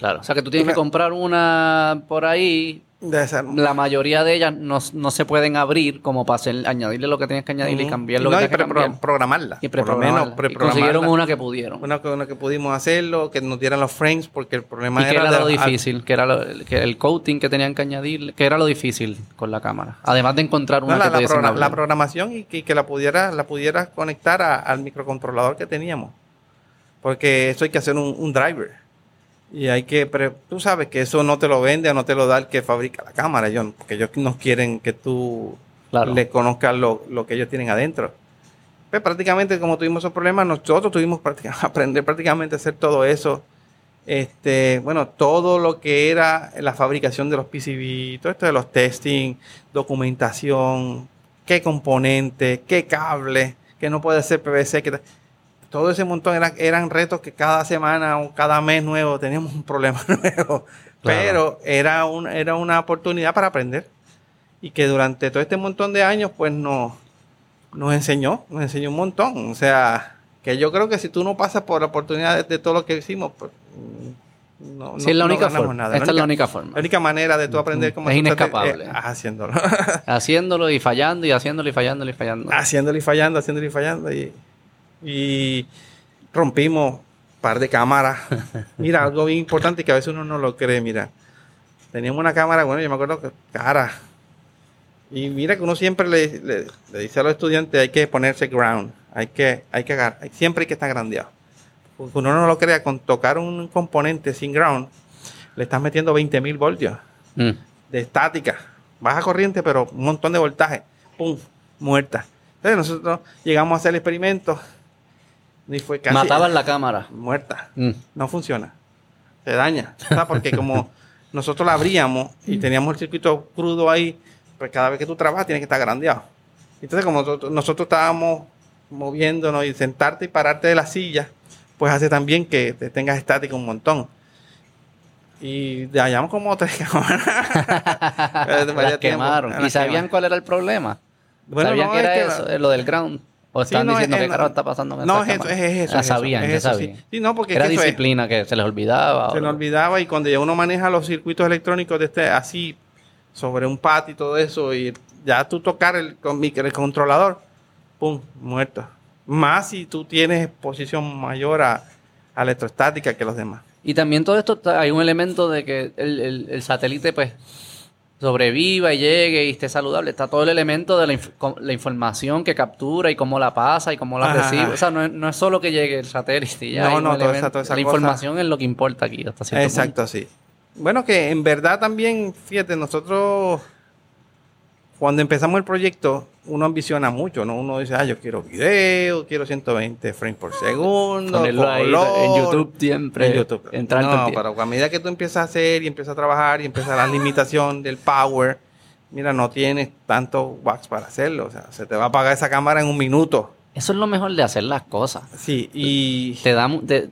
Claro. O sea que tú tienes que comprar una por ahí. De La mayoría de ellas no, no se pueden abrir como para hacer, añadirle lo que tienes que añadirle y Ujú. cambiar lo No, que y tienes que cambiar. programarla. Y por lo preprogramarla. menos Y preprogramarla. consiguieron una que pudieron. Una, una que pudimos hacerlo, que nos dieran los frames, porque el problema ¿Y era, era de lo difícil? ¿Qué era lo, que el coating que tenían que añadir? ¿Qué era lo difícil con la cámara? Además de encontrar una No, la, que la la programación y que, que la pudiera la pudieras conectar a- al microcontrolador que teníamos. Porque eso hay que hacer un, un driver. Y hay que, pre- tú sabes que eso no te lo vende o no te lo da el que fabrica la cámara, ellos, porque ellos no quieren que tú Claro. le conozcas lo, lo que ellos tienen adentro. Pues prácticamente como tuvimos esos problemas, nosotros tuvimos aprender prácticamente a hacer todo eso. Este, bueno, todo lo que era la fabricación de los PCB, todo esto de los testing, documentación, qué componente, qué cable, que no puede ser PVC, que todo ese montón era- eran retos que cada semana o cada mes nuevo teníamos un problema nuevo. Pero era, un, era una oportunidad para aprender. Y que durante todo este montón de años, pues nos, nos enseñó, nos enseñó un montón. O sea, que yo creo que si tú no pasas por la oportunidad de, de todo lo que hicimos, pues mm, no, Sí, es la no única ganamos forma. nada. Esta es la única forma. La única manera de tú aprender cómo Es inescapable. eh, haciéndolo. Haciéndolo y fallando y haciéndolo y fallando y fallando. haciéndolo y fallando, haciéndolo y fallando. Y, y rompimos un par de cámaras. Mira, algo bien importante que a veces uno no lo cree, mira. Teníamos una cámara, bueno, yo me acuerdo que cara. Y mira que uno siempre le, le- le dice a los estudiantes hay que ponerse ground, hay que, hay que agar- siempre hay que estar grandeado. Porque uno no lo crea, con tocar un componente sin ground, le estás metiendo 20 mil voltios Mm. de estática, baja corriente, pero un montón de voltaje, ¡pum! muerta. Entonces nosotros llegamos a hacer el experimento y fue casi Mataban la cámara. muerta. Mm. No funciona. Se daña. ¿sabes? Porque como nosotros la abríamos y teníamos el circuito crudo ahí, pues cada vez que tú trabajas tienes que estar grandeado. Entonces como nosotros, nosotros estábamos moviéndonos y sentarte y pararte de la silla, pues hace también que te tengas estático un montón. Y hallamos como tres cámaras. Las quemaron. ¿Y sabían cuál era el problema? Bueno, ¿Sabían no, que es era que eso, la- eh, lo del ground? ¿O Sí, están no, diciendo es- es- carajo está pasando No, esta es eso, es eso. Ya sabían, ya sabían. Sí. Sí, no, porque es Era que disciplina que se les olvidaba. se nos olvidaba y cuando ya uno maneja los circuitos electrónicos de este así sobre un pad y todo eso y ya tú tocar el, con el controlador, pum, muerto. Más si tú tienes exposición mayor a, a electrostática que los demás. Y también todo esto, hay un elemento de que el, el- el satélite pues sobreviva y llegue y esté saludable. Está todo el elemento de la, inf- la información que captura y cómo la pasa y cómo la Ajá. recibe. O sea, no es, no es solo que llegue el satélite. y Ya No, no, toda esa- toda esa la cosa. información es lo que importa aquí hasta cierto Exacto, sí. Bueno, que en verdad también, fíjate, nosotros cuando empezamos el proyecto, uno ambiciona mucho, ¿no? Uno dice, ah, yo quiero video, quiero 120 frames por segundo, Ponerlo ahí color". en YouTube siempre. En YouTube. Entrar no, pero a medida que tú empiezas a hacer y empiezas a trabajar y empiezas la limitación del power, mira, no tienes tanto wax para hacerlo. O sea, se te va a apagar esa cámara en un minuto. Eso es lo mejor de hacer las cosas. Sí, y Te da, te-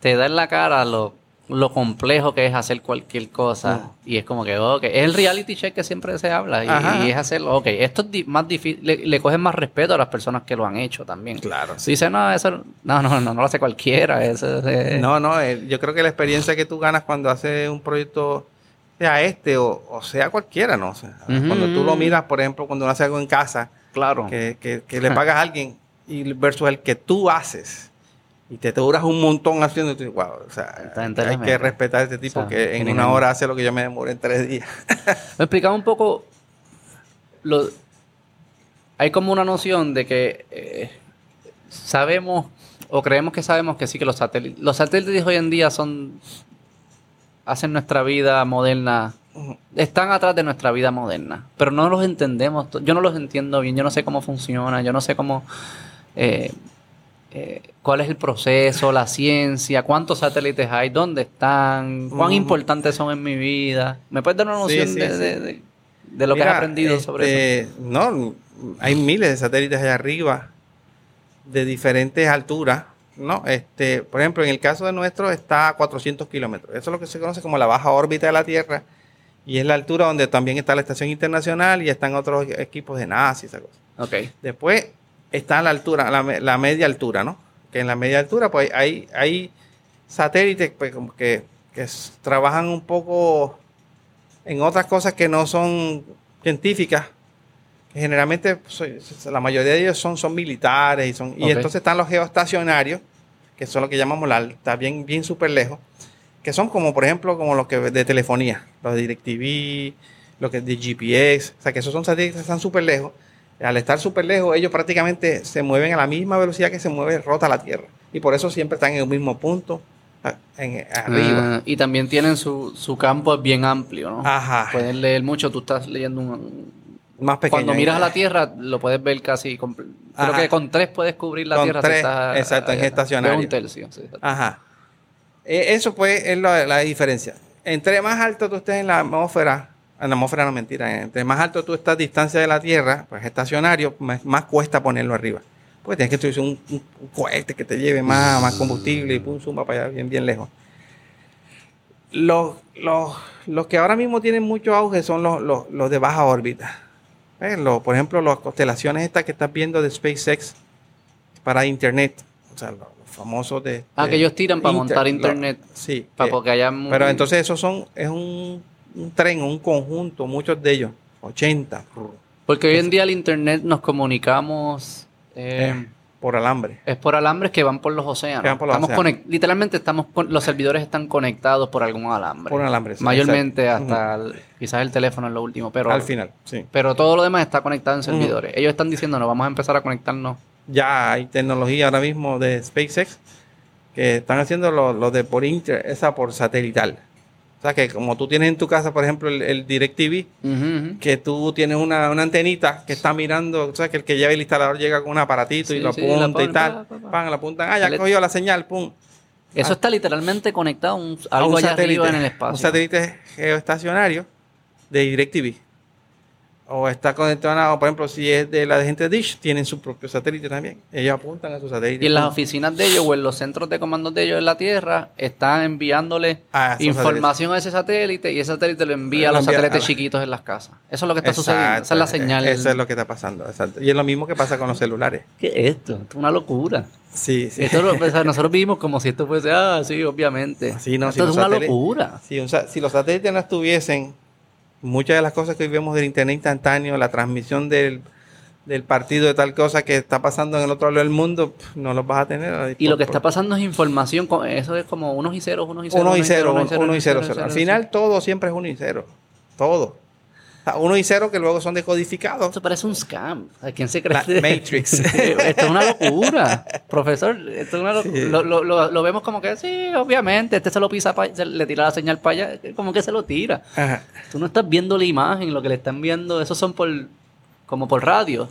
te da en la cara lo, lo complejo que es hacer cualquier cosa. No. Y es como que, ok, es el reality check que siempre se habla. Y, es hacerlo, ok, esto es más difícil, le, le cogen más respeto a las personas que lo han hecho también. claro. Si dice, no, eso, no, no, no, no lo hace cualquiera. Eso, es- No, no, eh, yo creo que la experiencia que tú ganas cuando haces un proyecto, sea este o, o sea cualquiera, ¿no? O sea. Cuando tú lo miras, por ejemplo, cuando uno hace algo en casa, claro. que, que- que le pagas a alguien y versus el que tú haces y te, te duras un montón haciendo, wow, o sea, hay que respetar a este tipo O sea, que en una hora hace lo que yo me demoré en tres días. Me explicaba un poco. Lo, hay como una noción de que eh, sabemos o creemos que sabemos que sí que los satélites. Los satélites hoy en día son. hacen nuestra vida moderna. Están atrás de nuestra vida moderna. Pero no los entendemos. Yo no los entiendo bien. Yo no sé cómo funciona. Yo no sé cómo. eh, eh, cuál es el proceso, la ciencia, cuántos satélites hay, dónde están, cuán importantes son en mi vida. ¿Me puedes dar una noción sí, de, sí. de- de- de lo que has aprendido sobre eso? este, No, hay miles de satélites allá arriba de diferentes alturas, ¿no? Este, por ejemplo, en el caso de nuestro está a 400 kilómetros. Eso es lo que se conoce como la baja órbita de la Tierra y es la altura donde también está la estación internacional y están otros equipos de NASA y esa cosa. Ok. Después está la altura, la, la media altura, ¿no? Que en la media altura, pues hay, hay satélites pues, que, que trabajan un poco en otras cosas que no son científicas. que generalmente pues, la mayoría de ellos son, son militares y son. Y entonces están los geoestacionarios, que son lo que llamamos la alta, bien, bien súper lejos, que son como, por ejemplo, como los que de telefonía, los de DirecTV, los que de GPS, o sea que esos son satélites que están súper lejos. Al estar súper lejos, ellos prácticamente se mueven a la misma velocidad que se mueve rota la Tierra. Y por eso siempre están en el mismo punto, en, arriba. Ah, y también tienen su, su campo bien amplio, ¿no? Ajá. Pueden leer mucho. Tú estás leyendo un... más pequeño. Cuando miras a la Tierra, lo puedes ver casi... compl- Creo que con tres puedes cubrir la Con Tierra. si tres, estás- exacto, en estacionario. un tercio. sí. Ajá. Eh, Eso pues es la, la diferencia. Entre más alto tú estés en la atmósfera, la atmósfera no mentira, entre más alto tú estás a distancia de la Tierra, pues estacionario, más, más cuesta ponerlo arriba. Porque tienes que utilizar un, un- un cohete que te lleve más, más combustible y pum, zumba para allá bien, bien lejos. Los, los, los que ahora mismo tienen mucho auge son los, los, los de baja órbita. Eh, lo- por ejemplo, las constelaciones estas que estás viendo de SpaceX para Internet. O sea, los, famosos de... Ah, que ellos tiran para montar lo- internet. sí. Para que- porque pero entonces esos son, es un, un tren, un conjunto, muchos de ellos, 80 Porque hoy en día el internet nos comunicamos... eh, eh, por alambre. Es por alambres que van por los océanos. Por los Estamos océanos. literalmente estamos con- los servidores están conectados por algún alambre. Por un alambre, sí, Mayormente exacto. hasta el- quizás el teléfono es lo último, pero Al final, sí. pero todo lo demás está conectado en servidores. Ellos están diciendo, no, vamos a empezar a conectarnos. Ya hay tecnología ahora mismo de SpaceX que están haciendo lo, lo de por inter, esa por satelital. O sea que como tú tienes en tu casa, por ejemplo, el, el DirecTV, que tú tienes una, una antenita que está mirando, o sea que el que lleva el instalador llega con un aparatito y lo sí, apunta y tal. pa, pa, pa. Pan, la apuntan, ah, ya cogió la señal, pum. Eso Ah. está literalmente conectado a un, a algo un allá satélite, arriba en el un espacio. satélite geoestacionario de DirecTV. O está conectado, por ejemplo, si es de la de gente de Dish, tienen su propio satélite también. Ellos apuntan a su satélite. Y en las oficinas de ellos o en los centros de comandos de ellos en la Tierra están enviándole A información a ese satélite y ese satélite lo envía a Lo los envía a satélites la- chiquitos en las casas. Eso es lo que está Exacto, sucediendo. Esa es la eh, señal. Eso es lo que está pasando, exacto. Y es lo mismo que pasa con los celulares. ¿Qué es esto? Esto es una locura. Sí, sí. Esto o sea, nosotros vivimos como si esto fuese, ah, sí, obviamente. Sí, no, esto si es una locura. Si, un sa- si los satélites no estuviesen, muchas de las cosas que hoy vemos del Internet instantáneo, la transmisión del, del partido de tal cosa que está pasando en el otro lado del mundo, no los vas a tener. Y lo que por- está pasando es información, eso es como unos y ceros, unos y ceros. Uno y cero, uno y cero, uno cero. cero, Al final todo siempre es uno y cero. Todo. O sea, uno y cero que luego son decodificados. Esto parece un scam. ¿A quién se cree? La Matrix. esto es una locura. Profesor, esto es una locura. Sí. Lo, lo- lo- lo vemos como que, sí, obviamente, este se lo pisa, pa- se le tira la señal para allá, como que se lo tira. Ajá. Tú no estás viendo la imagen, lo que le están viendo, esos son por, como por radio.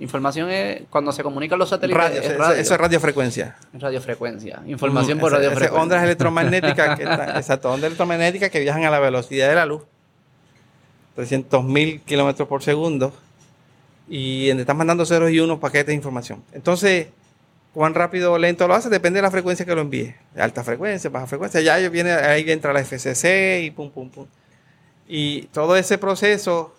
Información es, cuando se comunican los satélites, Radio, es eso, radio. eso es radiofrecuencia. Radiofrecuencia. Información por radiofrecuencia. ondas electromagnéticas, que están- exacto, ondas electromagnéticas que viajan a la velocidad de la luz, 300 mil kilómetros por segundo, y donde están mandando ceros y unos paquetes de información. Entonces, cuán rápido o lento lo hace depende de la frecuencia que lo envíe. Alta frecuencia, baja frecuencia, ya viene, ahí entra la FCC y pum, pum, pum. Y todo ese proceso,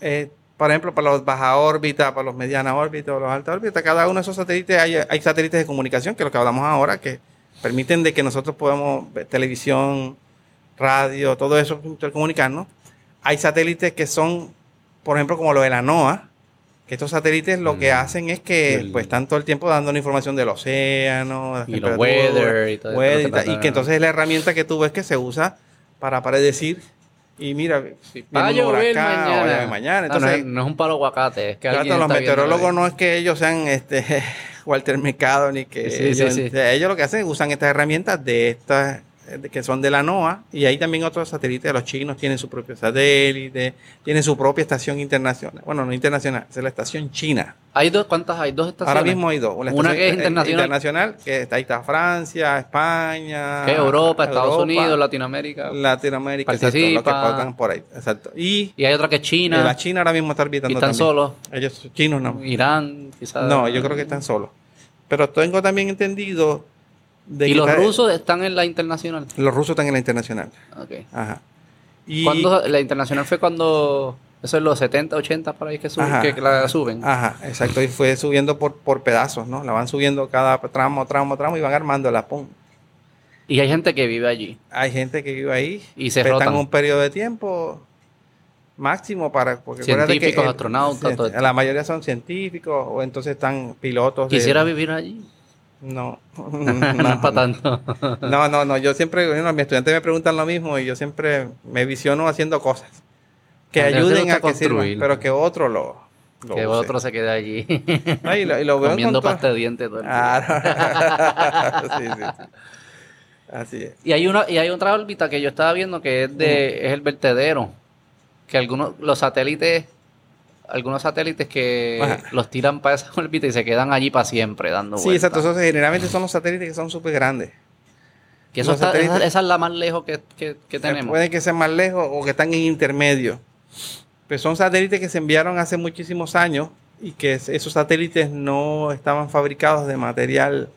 eh, por ejemplo, para los baja órbita, para los mediana órbita los alta órbita, cada uno de esos satélites, hay, satélites de comunicación, que es lo que hablamos ahora, que permiten de que nosotros podamos ver televisión, radio, todo eso, intercomunicarnos. Hay satélites que son, por ejemplo, como lo de la NOAA, que estos satélites lo que Mm. hacen es que El- pues están todo el tiempo dando información del océano, Y los weather y todo weather y que entonces la herramienta que tú ves que se usa para predecir y mira, Sí, viene va a llover huracán, o va a mañana. mañana. Ah, no, Entonces, es, no es un palo aguacate, es que Claro, alguien los está meteorólogos no es que ellos sean este Walter Mercado ni que Sí, sí, ellos, sí. sea, ellos lo que hacen es usan estas herramientas de estas que son de la NOAA y hay también otros satélites, los chinos tienen su propio satélite, tienen su propia estación internacional. Bueno, no internacional, es la estación china. ¿Hay dos? ¿Cuántas hay? ¿Dos estaciones? Ahora mismo hay dos. Una que es internacional. internacional, que está, ahí está Francia, España, Que Europa, Estados Europa, Unidos, Latinoamérica. Latinoamérica, exacto, lo que Participa. por ahí, exacto. Y Y hay otra que es China. la China ahora mismo está y orbitando están también. solos. Ellos chinos no. Irán, quizás. No, yo creo que están solos. pero tengo también entendido de ¿Y que los rusos están en la internacional? los rusos están en la internacional. Ok. Ajá. Y, ¿Cuándo- la internacional fue cuando... Eso es los 70, 80 por ahí que, suben, Ajá. que, que la suben. Ajá, exacto. Y fue subiendo por, por pedazos, ¿no? La van subiendo cada tramo, tramo, tramo y van armando la pum. Y hay gente que vive allí. Hay gente que vive ahí. Y se pero están rotan. un periodo de tiempo máximo para... Porque Científicos, el- astronautas, todo esto. La mayoría son científicos o entonces están pilotos. de- Quisiera vivir allí. No. no es para tanto. No, no, no. Yo siempre, bueno, mis estudiantes me preguntan lo mismo y yo siempre me visiono haciendo cosas que ayuden a que sirvan, pero que otro lo, lo que use. otro se quede allí No, y lo, y lo veo en comiendo pasta de dientes todo el día. Ah, no. sí, sí, sí. Así es. Y hay una y hay otra órbita que yo estaba viendo que es de es el vertedero, que algunos los satélites algunos satélites que Ajá. los tiran para esa órbita y se quedan allí para siempre dando Sí, vueltas. exacto. Esos generalmente son los satélites que son súper grandes. Que eso los está- satélites- esa, esa es la más lejos que, que- que tenemos. Pueden que sean más lejos o que están en intermedio. Pues son satélites que se enviaron hace muchísimos años y que es- esos satélites no estaban fabricados de material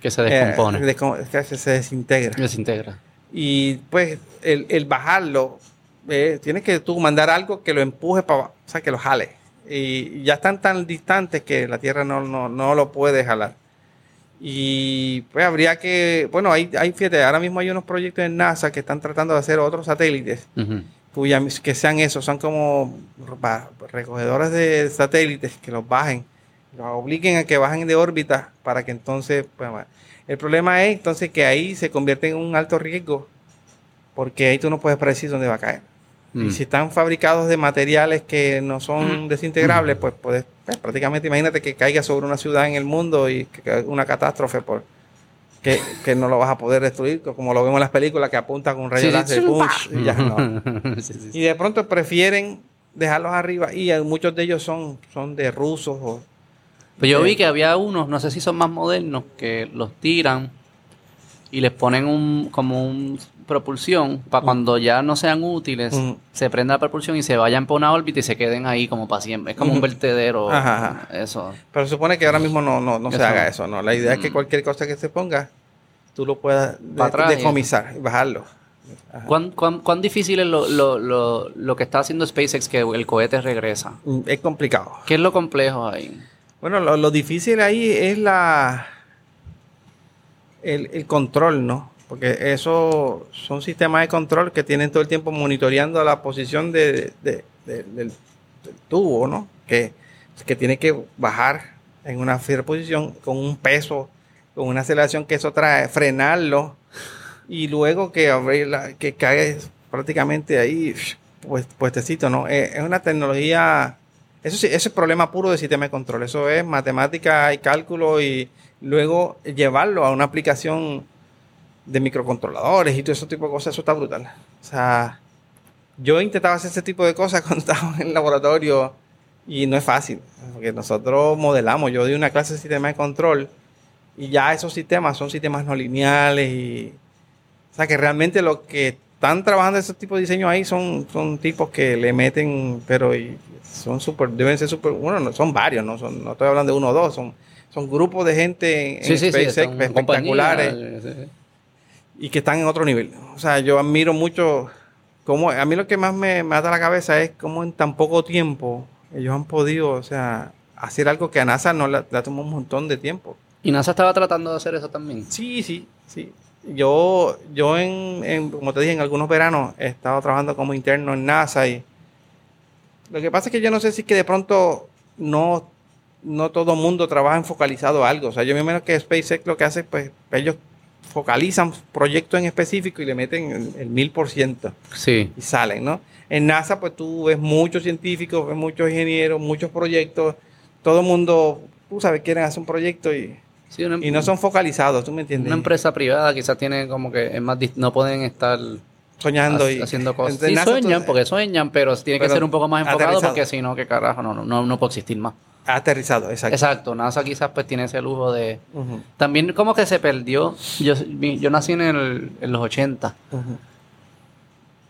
que se eh, descompone, descom- que se desintegra. desintegra. Y pues el, el bajarlo, eh, tienes que tú mandar algo que lo empuje para o sea, que lo jale. Y ya están tan distantes que la Tierra no, no, no lo puede jalar. Y pues habría que, bueno, hay, hay, fíjate, ahora mismo hay unos proyectos en NASA que están tratando de hacer otros satélites Ujú. cuya, que sean esos, son como recogedores de satélites que los bajen, los obliguen a que bajen de órbita para que entonces, pues, el problema es entonces que ahí se convierte en un alto riesgo porque ahí tú no puedes predecir dónde va a caer. Mm. Y si están fabricados de materiales que no son desintegrables, pues puedes, pues, prácticamente imagínate que caiga sobre una ciudad en el mundo y que una catástrofe por que, que no lo vas a poder destruir, como lo vemos en las películas que apuntan con un rayo Sí, sí, láser, sí. ¡pah! y ya no. Sí, sí, sí. Y de pronto prefieren dejarlos arriba y eh, muchos de ellos son, son de rusos o Pues yo vi que había unos, no sé si son más modernos, que los tiran y les ponen un como un propulsión para cuando ya no sean útiles, se prenda la propulsión y se vayan por una órbita y se queden ahí como para siempre. Es como un vertedero. Ajá, ajá. Eso. Pero se supone que ahora mismo no, no, no se haga eso, ¿no? La idea es que cualquier cosa que se ponga, tú lo puedas de- decomisar y bajarlo. ¿Cuán, cuán, cuán difícil es lo, lo, lo, lo que está haciendo SpaceX que el cohete regresa? Mm, Es complicado. ¿Qué es lo complejo ahí? Bueno, lo, lo difícil ahí es la el, el control, ¿no? Porque eso son sistemas de control que tienen todo el tiempo monitoreando la posición de- del, del tubo, ¿no? Que, que tiene que bajar en una cierta posición con un peso, con una aceleración que eso trae, frenarlo y luego que abrirla, que cae prácticamente ahí, pues puestecito, ¿no? Eh, es una tecnología eso sí, ese es problema puro de sistema de control. Eso es matemática y cálculo y luego llevarlo a una aplicación de microcontroladores y todo ese tipo de cosas. Eso está brutal. O sea, yo intentaba hacer ese tipo de cosas cuando estaba en el laboratorio y no es fácil. Porque nosotros modelamos. Yo di una clase de sistema de control y ya esos sistemas son sistemas no lineales y... O sea, que realmente lo que están trabajando ese tipo de diseño ahí son, son tipos que le meten, pero y son súper, deben ser súper, bueno, no, son varios, no, son, no estoy hablando de uno o dos, son, son grupos de gente en SpaceX están espectaculares sí, sí. Y que están en otro nivel. O sea, yo admiro mucho cómo, a mí lo que más me mata la cabeza es cómo en tan poco tiempo ellos han podido, o sea, hacer algo que a NASA no le, le tomó un montón de tiempo. Y NASA estaba tratando de hacer eso también. Sí, sí, sí. Yo, yo en, en, como te dije, en algunos veranos he estado trabajando como interno en NASA y lo que pasa es que yo no sé si es que de pronto no, no todo mundo trabaja enfocalizado a algo. O sea, yo me imagino que SpaceX lo que hace, pues ellos focalizan proyectos en específico y le meten el- mil por ciento Sí. y salen, ¿no? En NASA, pues tú ves muchos científicos, ves muchos ingenieros, muchos proyectos. Todo el mundo, tú sabes, quieren hacer un proyecto y, Sí, una, y no son focalizados, ¿tú me entiendes? una empresa privada quizás tiene como que es más no pueden estar soñando ha- y haciendo cosas. Sí, NASA, tú- sueñan, porque sueñan, pero tiene que ser un poco más enfocado aterrizado. porque si no, que carajo, no, no, no, no puede existir más. Aterrizado, exacto. Exacto, NASA quizás pues tiene ese lujo de... También como que se perdió, yo, yo nací en, el- en los 80, ujú.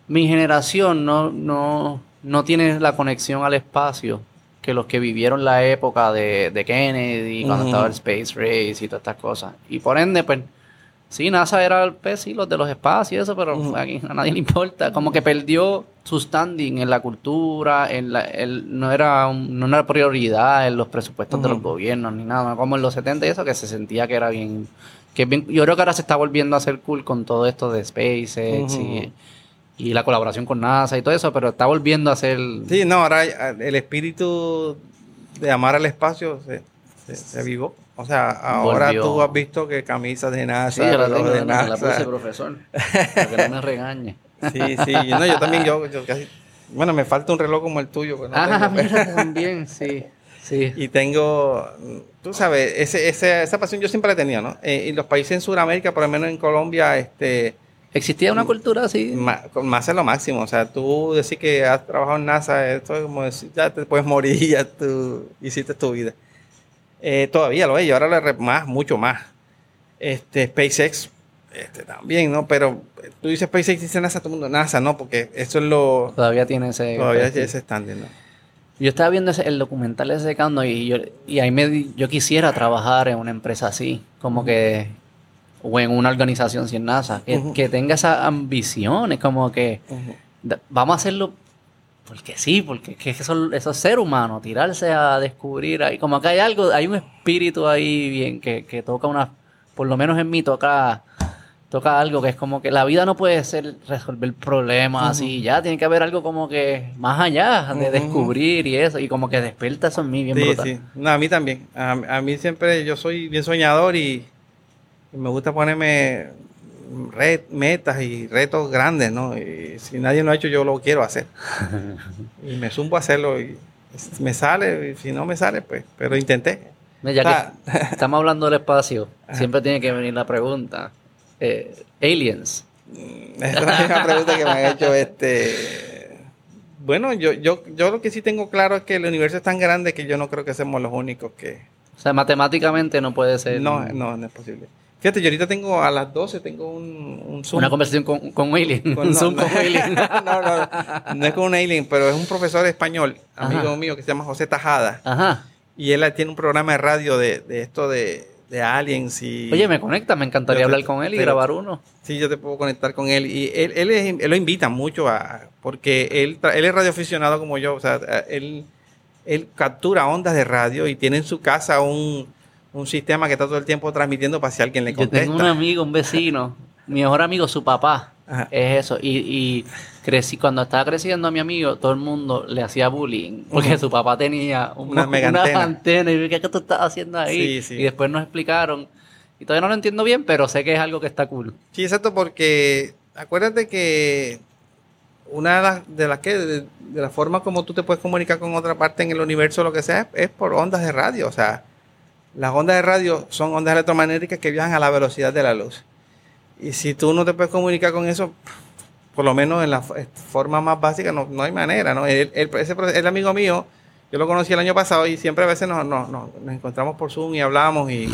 mi generación no, no, no tiene la conexión al espacio que los que vivieron la época de, de Kennedy, cuando estaba el Space Race y todas estas cosas. Y por ende, pues, sí, NASA era, pues, sí, los de los espacios y eso, pero aquí a nadie le importa. Como que perdió su standing en la cultura, en la, el- no, era un- no era prioridad en los presupuestos de los gobiernos ni nada. Como en los 70 y eso, que se sentía que era bien... Que bien yo creo que ahora se está volviendo a hacer cool con todo esto de SpaceX y, y la colaboración con NASA y todo eso, pero está volviendo a ser... Sí, no, ahora el espíritu de amar al espacio se, se, se avivó. O sea, ahora Volvió. tú has visto que camisas de NASA, Sí, yo la tengo, de me la NASA. puse, profesor. Para que no me regañe. Sí, sí, no, yo también, yo, yo casi, bueno, me falta un reloj como el tuyo. pues no ah, tengo. mira, también, sí. Sí. Y tengo, tú sabes, ese, ese- esa pasión yo siempre la tenido, ¿no? Eh, y los países en Sudamérica, por lo menos en Colombia, este, ¿Existía una cultura así? con más es lo máximo. O sea, tú decir que has trabajado en NASA, esto es como decir, ya te puedes morir, ya tú hiciste tu vida. Eh, todavía lo es, y ahora lo re- más, mucho más. Este, SpaceX, este, también, ¿no? Pero eh, tú dices SpaceX, dice NASA, todo el mundo, NASA, no, porque eso es lo, Todavía tiene ese... todavía perfil. ese estándar, ¿no? Yo estaba viendo ese- el documental ese de Kando y, yo, y ahí me yo quisiera trabajar en una empresa así, como que, o en una organización sin NASA, que, tenga esas ambiciones, como que vamos a hacerlo porque sí, porque es que eso, eso es ser humano, tirarse a descubrir ahí, como que hay algo, hay un espíritu ahí bien que, que toca una, por lo menos en mí toca, toca algo que es como que la vida no puede ser resolver problemas así, ya tiene que haber algo como que más allá de descubrir y eso, y como que despierta eso en mí bien Sí, brutal. sí. No, a mí también. A, a mí siempre, yo soy bien soñador y, y me gusta ponerme red- metas y retos grandes, ¿no? Y si nadie lo ha hecho, yo lo quiero hacer. y me zumbo a hacerlo y me sale, y si no me sale, pues, pero intenté. Ya Ah. que estamos hablando del espacio, siempre tiene que venir la pregunta. eh, aliens. Mm, es la misma pregunta que me han hecho este... Bueno, yo, yo, yo lo que sí tengo claro es que el universo es tan grande que yo no creo que seamos los únicos que... O sea, matemáticamente no puede ser No, no, no es posible. Fíjate, yo ahorita tengo a las 12, tengo un, un Zoom. una conversación con, con un alien. Con- un no, Zoom no. con alien. no, no, no es con un alien, pero es un profesor español, amigo Ajá. mío, que se llama José Tajada. Ajá. Y él tiene un programa de radio de, de esto de, de aliens y... Oye, me conecta, me encantaría te- hablar con él y te- grabar uno. Sí, yo te puedo conectar con él. Y él, él, es- él lo invita mucho a... Porque él, él es radioaficionado como yo. O sea, él, él captura ondas de radio y tiene en su casa un, un sistema que está todo el tiempo transmitiendo para si alguien le Yo contesta. tengo un amigo, un vecino, mi mejor amigo, su papá, Ajá. es eso. Y, y crecí, cuando estaba creciendo a mi amigo, todo el mundo le hacía bullying, porque su papá tenía un- Una mega antena. antena. Y yo, ¿qué, tú estás haciendo ahí? Sí, sí. Y después nos explicaron. Y todavía no lo entiendo bien, pero sé que es algo que está cool. Sí, exacto, porque acuérdate que una de las, de las que de, de la forma como tú te puedes comunicar con otra parte en el universo, lo que sea, es, es por ondas de radio. O sea, las ondas de radio son ondas electromagnéticas que viajan a la velocidad de la luz. Y si tú no te puedes comunicar con eso, por lo menos en la f- forma más básica, no, no hay manera, ¿no? Ese, profe- el amigo mío, yo lo conocí el año pasado y siempre a veces nos, nos, nos- encontramos por Zoom y hablamos y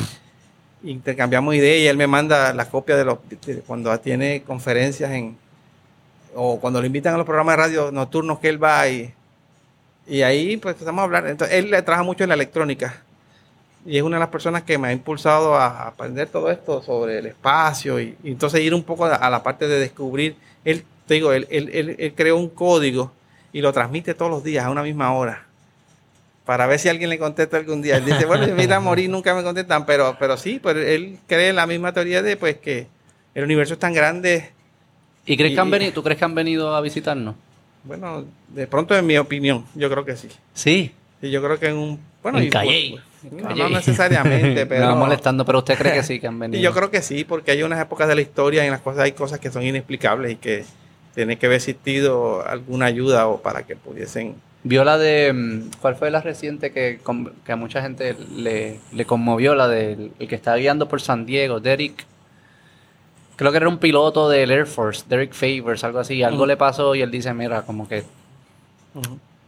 intercambiamos ideas y él me manda la copia de los cuando tiene conferencias en o cuando lo invitan a los programas de radio nocturnos que él va y, y ahí pues empezamos a hablar. Entonces, él le trabaja mucho en la electrónica y es una de las personas que me ha impulsado a, aprender todo esto sobre el espacio y, y entonces ir un poco a, a la parte de descubrir. Él, te digo, él, él, él- él creó un código y lo transmite todos los días a una misma hora para ver si alguien le contesta algún día. Él dice, bueno, mira, morir nunca me contestan, pero, pero sí, pues él cree en la misma teoría de pues que el universo es tan grande. ¿Y crees que han Y- venido, tú crees que han venido a visitarnos? Bueno, de pronto en mi opinión, yo creo que sí. Sí. Sí, yo creo que en un... Bueno, En y- Calle. no, no necesariamente, pero... Me va molestando, pero usted cree que sí que han venido. Y yo creo que sí, porque hay unas épocas de la historia en las cuales hay cosas que son inexplicables y que tiene que haber existido alguna ayuda o para que pudiesen... Vio la de. mm, ¿Cuál fue la reciente que, que a mucha gente le, le conmovió? La del el que estaba guiando por San Diego, Derek. Creo que era un piloto del Air Force, Derek Favors, algo así. Algo le pasó y él dice: Mira, como que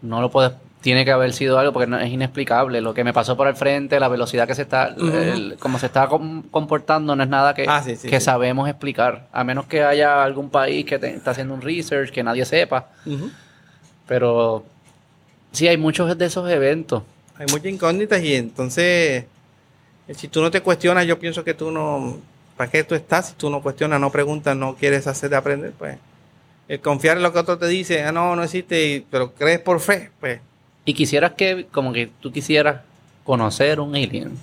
no lo puedes. Tiene que haber sido algo porque no, es inexplicable. Lo que me pasó por el frente, la velocidad que se está. El- como se está com- comportando, no es nada que, Ah, sí, sí, que sí. sabemos explicar. A menos que haya algún país que te- está haciendo un research que nadie sepa. Pero Sí, hay muchos de esos eventos. Hay muchas incógnitas y entonces, eh, si tú no te cuestionas, yo pienso que tú no, ¿para qué tú estás? Si tú no cuestionas, no preguntas, no quieres hacer de aprender, pues el confiar en lo que otro te dice, ah, no, no existe, pero crees por fe, pues. Y quisieras que, como que tú quisieras conocer un alien.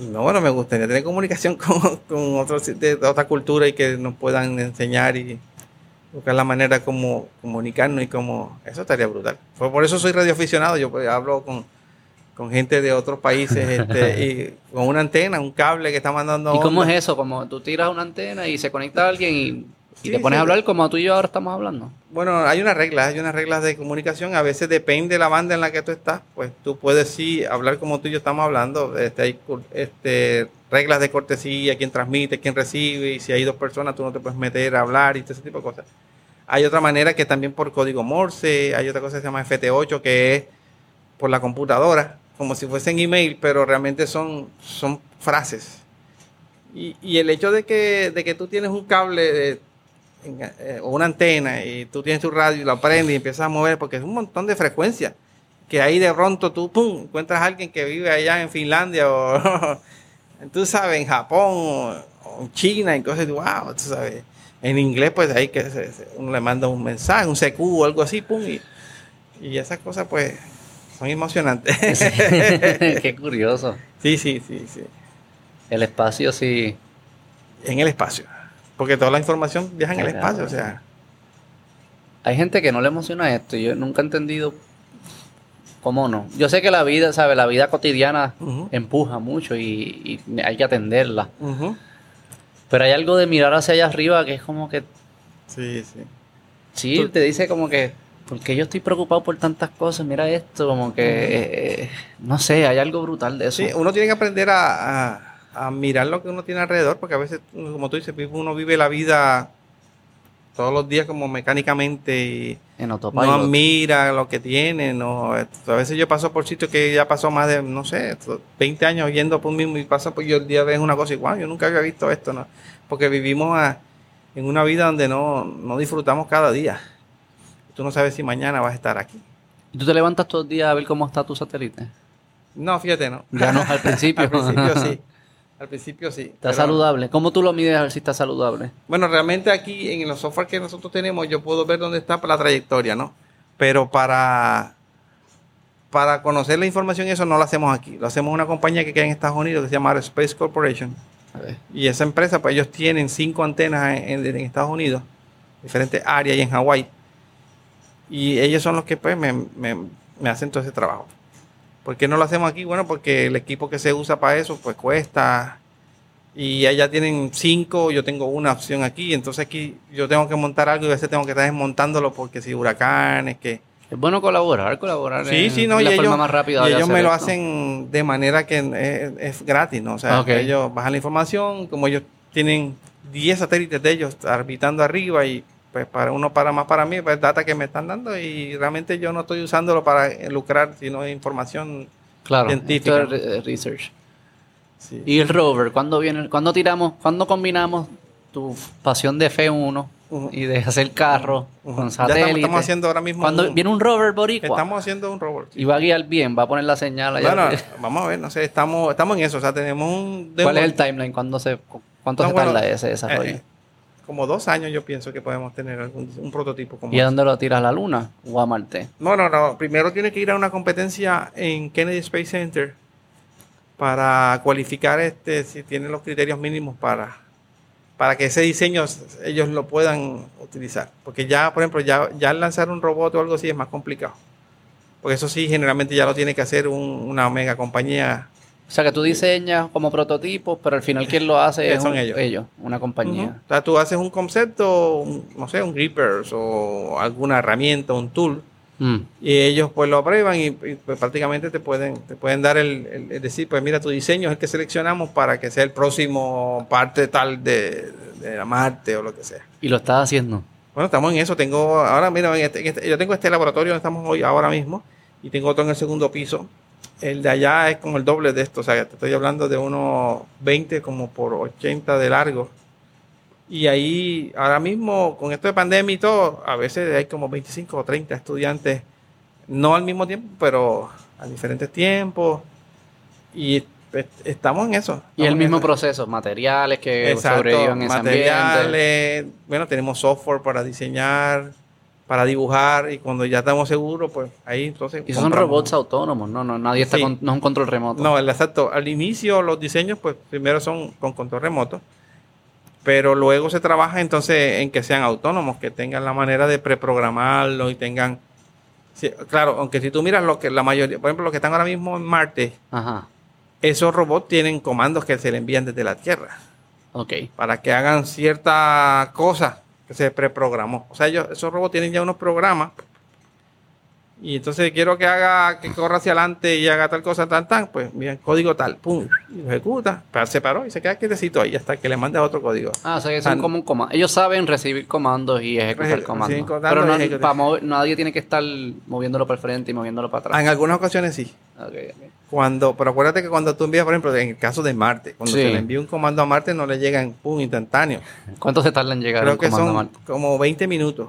No, bueno, me gustaría tener comunicación con, con otros de, otra cultura y que nos puedan enseñar y buscar la manera como comunicarnos y como... Eso estaría brutal. Por, por eso soy radioaficionado, yo pues, hablo con, con gente de otros países este, y con una antena, un cable que está mandando... ¿Y cómo es eso? Como tú tiras una antena y se conecta a alguien y, y Sí, te pones sí. a hablar como tú y yo ahora estamos hablando. Bueno, hay unas reglas, hay unas reglas de comunicación. A veces depende de la banda en la que tú estás, pues tú puedes sí hablar como tú y yo estamos hablando. Este, hay este, reglas de cortesía, quién transmite, quién recibe, y si hay dos personas tú no te puedes meter a hablar y todo ese tipo de cosas. Hay otra manera que también por código Morse, hay otra cosa que se llama FT8 que es por la computadora, como si fuesen email, pero realmente son, son frases. Y, y el hecho de que, de que tú tienes un cable de- o una antena y tú tienes tu radio y lo prendes y empiezas a mover, porque es un montón de frecuencias. Que ahí de pronto tú, pum, encuentras a alguien que vive allá en Finlandia o, tú sabes, en Japón o, o en China y cosas, wow, tú sabes. En inglés, pues ahí que se- se- uno le manda un mensaje, un CQ o algo así, pum, y, y esas cosas, pues, son emocionantes. Qué curioso. sí, sí, sí, sí. El espacio sí. En el espacio. Porque toda la información viaja en el espacio, o sea. Hay gente que no le emociona esto. Yo nunca he entendido cómo no. Yo sé que la vida, ¿sabes? La vida cotidiana empuja mucho y, y hay que atenderla. Pero hay algo de mirar hacia allá arriba que es como que Sí, sí. Sí, Tú- te dice como que, porque yo estoy preocupado por tantas cosas, mira esto, como que, eh, eh, no sé, hay algo brutal de eso. Sí, uno tiene que aprender a, a- a mirar lo que uno tiene alrededor, porque a veces, como tú dices, uno vive la vida todos los días como mecánicamente y en no autopilot. mira lo que tiene. No, a veces yo paso por sitios que ya pasó más de, no sé, 20 años yendo por un mismo y paso por yo el día ves una cosa igual, yo nunca había visto esto, ¿no? Porque vivimos a- en una vida donde no, no disfrutamos cada día. Tú no sabes si mañana vas a estar aquí. ¿Y tú te levantas todos los días a ver cómo está tu satélite? No, fíjate, no. Ya no, al principio. al principio sí. Al principio sí. ¿Está Pero- saludable? ¿Cómo tú lo mides a ver si está saludable? Bueno, realmente aquí en los software que nosotros tenemos, yo puedo ver dónde está la trayectoria, ¿no? Pero para, para conocer la información, eso no lo hacemos aquí. Lo hacemos en una compañía que queda en Estados Unidos que se llama Space Corporation. A ver. Y esa empresa, pues ellos tienen cinco antenas en, en- en Estados Unidos, diferentes áreas y en Hawái. Y ellos son los que pues me, me- me hacen todo ese trabajo. ¿Por qué no lo hacemos aquí? Bueno, porque el equipo que se usa para eso pues cuesta. Y allá tienen cinco, yo tengo una opción aquí. Entonces aquí yo tengo que montar algo y a veces tengo que estar desmontándolo porque si huracanes, que... Es bueno colaborar, colaborar. Sí, sí, no, la y forma ellos, más rápida y ellos me lo esto. hacen de manera que es, es gratis, ¿no? O sea, ellos bajan la información, como ellos tienen 10 satélites de ellos orbitando arriba y pues para uno para más para mí, pues data que me están dando y realmente yo no estoy usándolo para lucrar, sino información. Claro, científica. esto es re- research. sí. ¿Y el rover? ¿Cuándo viene? ¿Cuándo tiramos? ¿Cuándo combinamos tu pasión de F1 Ujú. y de hacer carros Ujú. con Ya estamos, haciendo ahora mismo. Cuando un- viene un rover boricua estamos haciendo un sí. y va a guiar bien, va a poner la señal allá. Bueno, vamos a ver, no sé, estamos, estamos en eso, o sea, tenemos un... ¿Cuál es el timeline? ¿Cuándo se, ¿Cuánto No, se bueno, tarda ese desarrollo? eh, como dos años yo pienso que podemos tener algún, un prototipo como ¿Y a dónde lo tiras? ¿A la luna o a Marte? No, no, no. Primero tiene que ir a una competencia en Kennedy Space Center para cualificar este si tiene los criterios mínimos para, para que ese diseño ellos lo puedan utilizar. Porque ya, por ejemplo, ya, ya lanzar un robot o algo así es más complicado. Porque eso sí, generalmente ya lo tiene que hacer un- una mega compañía. O sea, que tú diseñas como prototipos, pero al final quien lo hace es son un- ellos. una compañía. O sea, tú haces un concepto, un- no sé, un grippers o alguna herramienta, un tool, Mm. y ellos pues lo aprueban y, y, pues, prácticamente te pueden te pueden dar el, el- el decir pues mira tu diseño es el que seleccionamos para que sea el próximo parte tal de, de la Marte o lo que sea Y lo estás haciendo. bueno estamos en eso tengo ahora mira en este- en este- yo tengo este laboratorio donde estamos hoy ahora mismo y tengo otro en el segundo piso el de allá es como el doble de esto o sea te estoy hablando de unos 20 como por 80 de largo y ahí, ahora mismo, con esto de pandemia y todo, a veces hay como 25 o 30 estudiantes No al mismo tiempo, pero a diferentes tiempos. Y estamos en eso. Y el mismo eso. proceso, materiales que Exacto, sobrevivan en ese ambiente. materiales. Bueno, tenemos software para diseñar, para dibujar. Y cuando ya estamos seguros, pues ahí entonces. Y son robots autónomos, no, no, nadie está Sí. con, no es un control remoto. No, el exacto. Al inicio los diseños, pues primero son con control remoto, pero luego se trabaja entonces en que sean autónomos, que tengan la manera de preprogramarlo y tengan... sí, claro, aunque si tú miras lo que la mayoría, por ejemplo, los que están ahora mismo en Marte, Ajá, esos robots tienen comandos que se le envían desde la Tierra ok. para que hagan cierta cosa que se preprogramó. O sea, ellos, esos robots tienen ya unos programas y entonces quiero que haga, que corra hacia adelante y haga tal cosa, tal, tal, pues mira, código tal, pum, y lo ejecuta, pero se paró y se queda quietecito ahí hasta que le mande otro código. Ah, o sea que son Ah, como un comando. Ellos saben recibir comandos y ejecutar comandos. Pero no, para mover- nadie tiene que estar moviéndolo para el frente y moviéndolo para atrás. En algunas ocasiones sí. Ok, ok. Cuando, pero acuérdate que cuando tú envías, por ejemplo, en el caso de Marte, cuando Sí. se le envía un comando a Marte no le llega en pum instantáneo. ¿Cuánto se tarda en llegar Creo un que comando son Marte? como 20 minutos.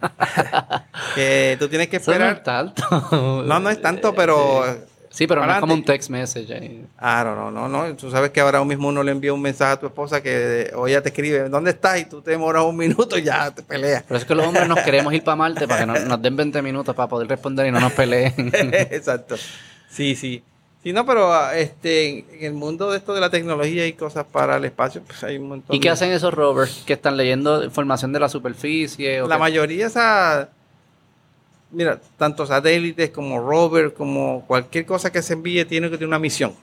que tú tienes que Eso no esperar. es tanto. No, no es tanto, pero. Sí, pero no es como un text message. ahí. Ah, no, no, no, no. Tú sabes que ahora mismo uno le envía un mensaje a tu esposa que o ella te escribe, ¿dónde estás? Y tú te demoras un minuto y ya te peleas. Pero es que los hombres nos queremos ir para Marte para que no- nos den 20 minutos para poder responder y no nos peleen. Exacto. Sí, sí. Sí, no, pero ah, este, en el mundo de esto de la tecnología y cosas para el espacio, pues hay un montón. ¿Y qué de- hacen esos rovers que están leyendo información de la superficie? o La qué? mayoría esa, mira, tanto satélites como rover, como cualquier cosa que se envíe tiene que tener una misión.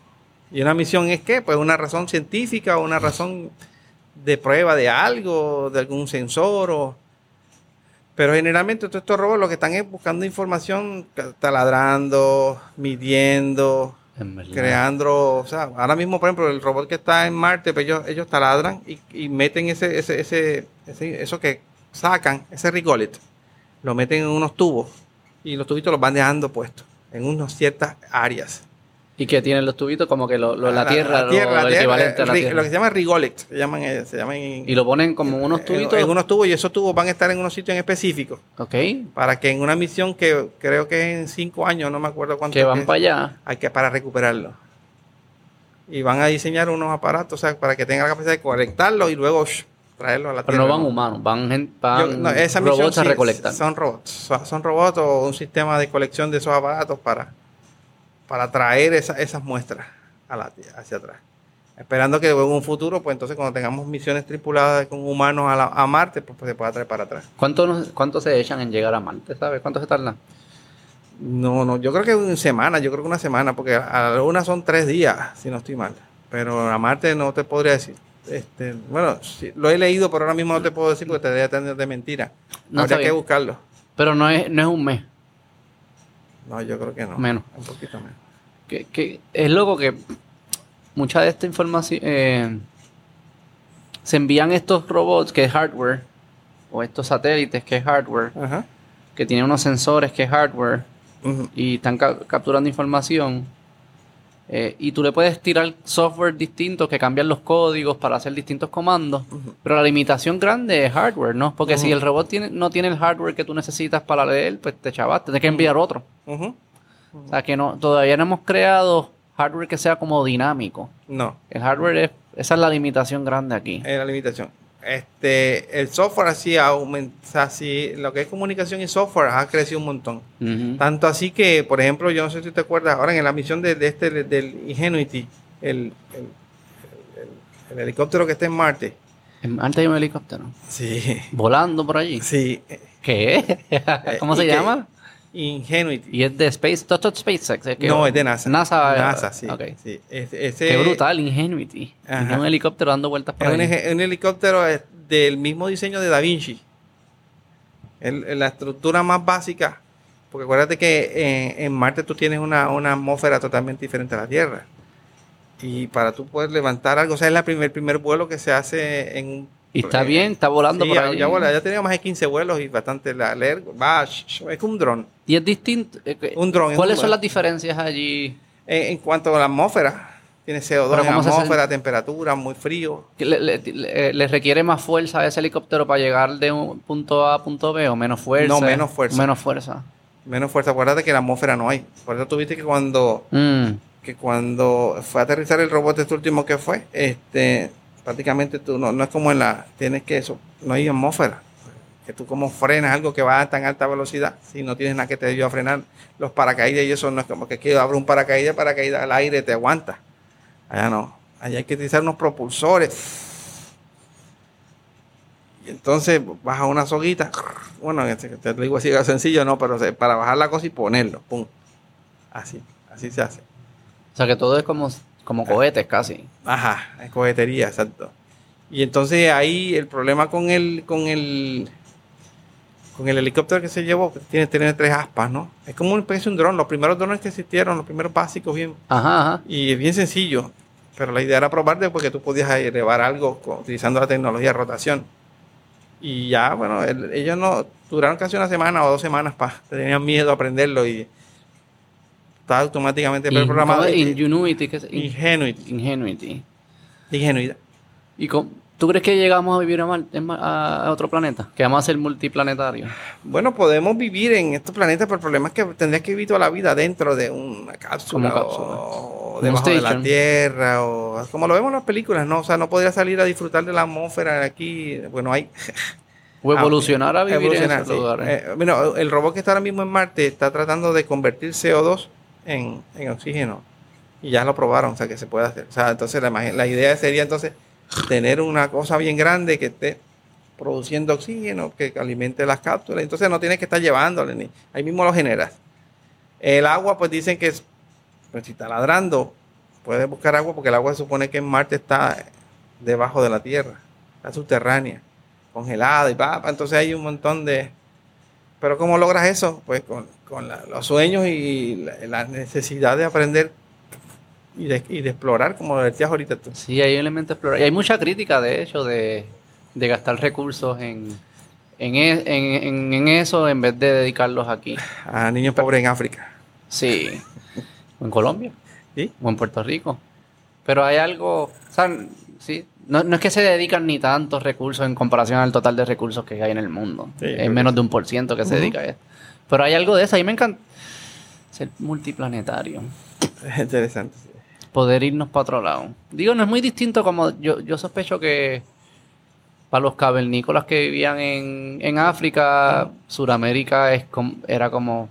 Y una misión es qué? Pues una razón científica o una razón de prueba de algo, de algún sensor o... Pero generalmente todos estos robots lo que están es buscando información, taladrando, midiendo, creando, o sea, ahora mismo, por ejemplo, el robot que está en Marte, pues ellos, ellos taladran y, y meten ese, ese, ese, ese- eso que sacan, ese rigolet, lo meten en unos tubos y los tubitos los van dejando puestos en unas ciertas áreas. ¿Y que tienen los tubitos como que lo, lo- la, tierra, lo- tierra, equivalente a la tierra? Lo que se llama rigolet, se llaman, eh, se llaman en, Y lo ponen como unos tubitos. en unos tubos y esos tubos van a estar en unos sitios en específicos Ok. para que en una misión que creo que es en cinco años, no me acuerdo cuánto Que van es, para allá. hay que para recuperarlo. Y van a diseñar unos aparatos, o sea, para que tengan la capacidad de conectarlo y luego shh, traerlo a la Pero Tierra. no van humanos, van, van Yo- no, esa robots a recolectar. Son robots. Son, son robots o un sistema de colección de esos aparatos para, para traer esa- esas muestras a la, hacia atrás. Esperando que en un futuro, pues entonces cuando tengamos misiones tripuladas con humanos a, la- a Marte, pues, pues se pueda traer para atrás. ¿Cuánto, nos- ¿Cuánto se echan en llegar a Marte? ¿Sabes? ¿Cuánto se tardan? No, no, yo creo que una semana, yo creo que una semana, porque a la luna son tres días, si no estoy mal. Pero a Marte no te podría decir. Este, bueno, sí, lo he leído, pero ahora mismo no te puedo decir porque te debería tener de mentira. No, Habría que buscarlo. Pero no es, no es un mes. No, yo creo que no. Menos. Un poquito menos. Que, que es loco que mucha de esta información eh, se envían estos robots que es hardware o estos satélites que es hardware Ajá. que tienen unos sensores que es hardware y están ca- capturando información eh, y tú le puedes tirar software distinto que cambian los códigos para hacer distintos comandos pero la limitación grande es hardware ¿no? porque si el robot tiene, no tiene el hardware que tú necesitas para leer pues te chavaste tienes que enviar otro o sea que no todavía no hemos creado hardware que sea como dinámico No, el hardware es, esa es la limitación grande aquí. es la limitación. Este, el software así aumenta, así, lo que es comunicación y software ha crecido un montón. Tanto así que, por ejemplo, yo no sé si te acuerdas, ahora en la misión de, de este del Ingenuity, el, el- el- el helicóptero que está en Marte. En- Antes hay un helicóptero Sí, volando por allí. sí. ¿Qué? ¿Cómo ¿y se llama? Ingenuity. Y es de Space, todo SpaceX. es que- no, es de NASA. NASA. eh, NASA, sí. Es- ese- Qué brutal, Ingenuity. Ajá. Es un helicóptero dando vueltas por Es un, ahí. eje- un helicóptero eh, del mismo diseño de Da Vinci. El- el- la estructura más básica, porque acuérdate que en, en Marte tú tienes una, una atmósfera totalmente diferente a la Tierra. Y para tú poder levantar algo, o sea, es la primer, el primer vuelo que se hace en un... Y está eh, bien, está volando sí, por ahí. ya, vuela, ya tenía más de 15 vuelos y bastante la, leer, va, es un dron. Y es distinto. eh, Un dron, es ¿Cuáles un- son las diferencias allí? En, en cuanto a la atmósfera, tiene CO2 Pero en atmósfera, temperatura, muy frío. ¿Que ¿Le, le- le- le requiere más fuerza a ese helicóptero para llegar de un punto A a punto B o menos fuerza? No, menos fuerza. Menos fuerza. menos fuerza. Acuérdate que la atmósfera no hay. Por eso tuviste que cuando, Mm. que cuando fue a aterrizar el robot este último que fue, este, prácticamente tú no, no es como en la, tienes que eso, no hay atmósfera. Que tú como frenas algo que va a tan alta velocidad, si no tienes nada que te ayude a frenar los paracaídas y eso no es como que aquí abre un paracaídas, paracaídas al aire te aguanta. Allá no. Allá hay que utilizar unos propulsores. Y entonces baja una soguita. Bueno, este, te digo así sencillo, no, pero para bajar la cosa y ponerlo. Pum. Así, así se hace. O sea que todo es como, como cohetes casi. Ajá, es cohetería, exacto. Y entonces ahí el problema con el, con el, con el helicóptero que se llevó, que tiene, tiene tres aspas, ¿no? Es como una especie de un dron. Los primeros drones que existieron, los primeros básicos, bien, Ajá, ajá. y es bien sencillo. Pero la idea era probar después que tú podías elevar algo con- utilizando la tecnología de rotación. Y ya, bueno, el- ellos no duraron casi una semana o dos semanas para tenían miedo a aprenderlo y estaba automáticamente In- programado. ¿cómo es? Y- Ingenuity. ¿qué es? In- Ingenuity, Ingenuity. ingenuidad. ¿Y cómo- tú crees que llegamos a vivir a, Mar- otro planeta? Que vamos a ser multiplanetario. Bueno, podemos vivir en estos planetas, pero el problema es que tendrías que vivir toda la vida dentro de una cápsula, o debajo de la. Tierra, o como lo vemos en las películas, ¿no? O sea, no podría salir a disfrutar de la atmósfera aquí. Bueno, hay... O evolucionar Ah, a vivir evolucionar, en esos sí. lugares. Eh, bueno, el robot que está ahora mismo en Marte está tratando de convertir CO2 en, en oxígeno. Y ya lo probaron, o sea, que se puede hacer. O sea, entonces la, la idea sería entonces tener una cosa bien grande que esté produciendo oxígeno, que alimente las cápsulas. Entonces no tienes que estar llevándole, ni ahí mismo lo generas. El agua, pues dicen que es- pues, si está ladrando, puedes buscar agua porque el agua se supone que en Marte está debajo de la Tierra, está subterránea, congelada y va, entonces hay un montón de... Pero ¿cómo logras eso? Pues con, con la- los sueños y la, la necesidad de aprender y de, y de explorar, como lo decías ahorita tú. Sí, hay elementos explorar. Y hay mucha crítica, de hecho, de, de gastar recursos en, en, e- en- en- en eso en vez de dedicarlos aquí. A niños pobres en África. Sí. O en Colombia. ¿Sí? O en Puerto Rico. Pero hay algo, o sea, sí, no, no es que se dedican ni tantos recursos en comparación al total de recursos que hay en el mundo. Sí, es menos de un por ciento que se dedica a eso. Pero hay algo de eso. A mí me encanta ser multiplanetario. Es interesante. sí. Poder irnos para otro lado. Digo, no es muy distinto como yo, yo sospecho que para los cavernícolas que vivían en, en África, Suramérica es com- era como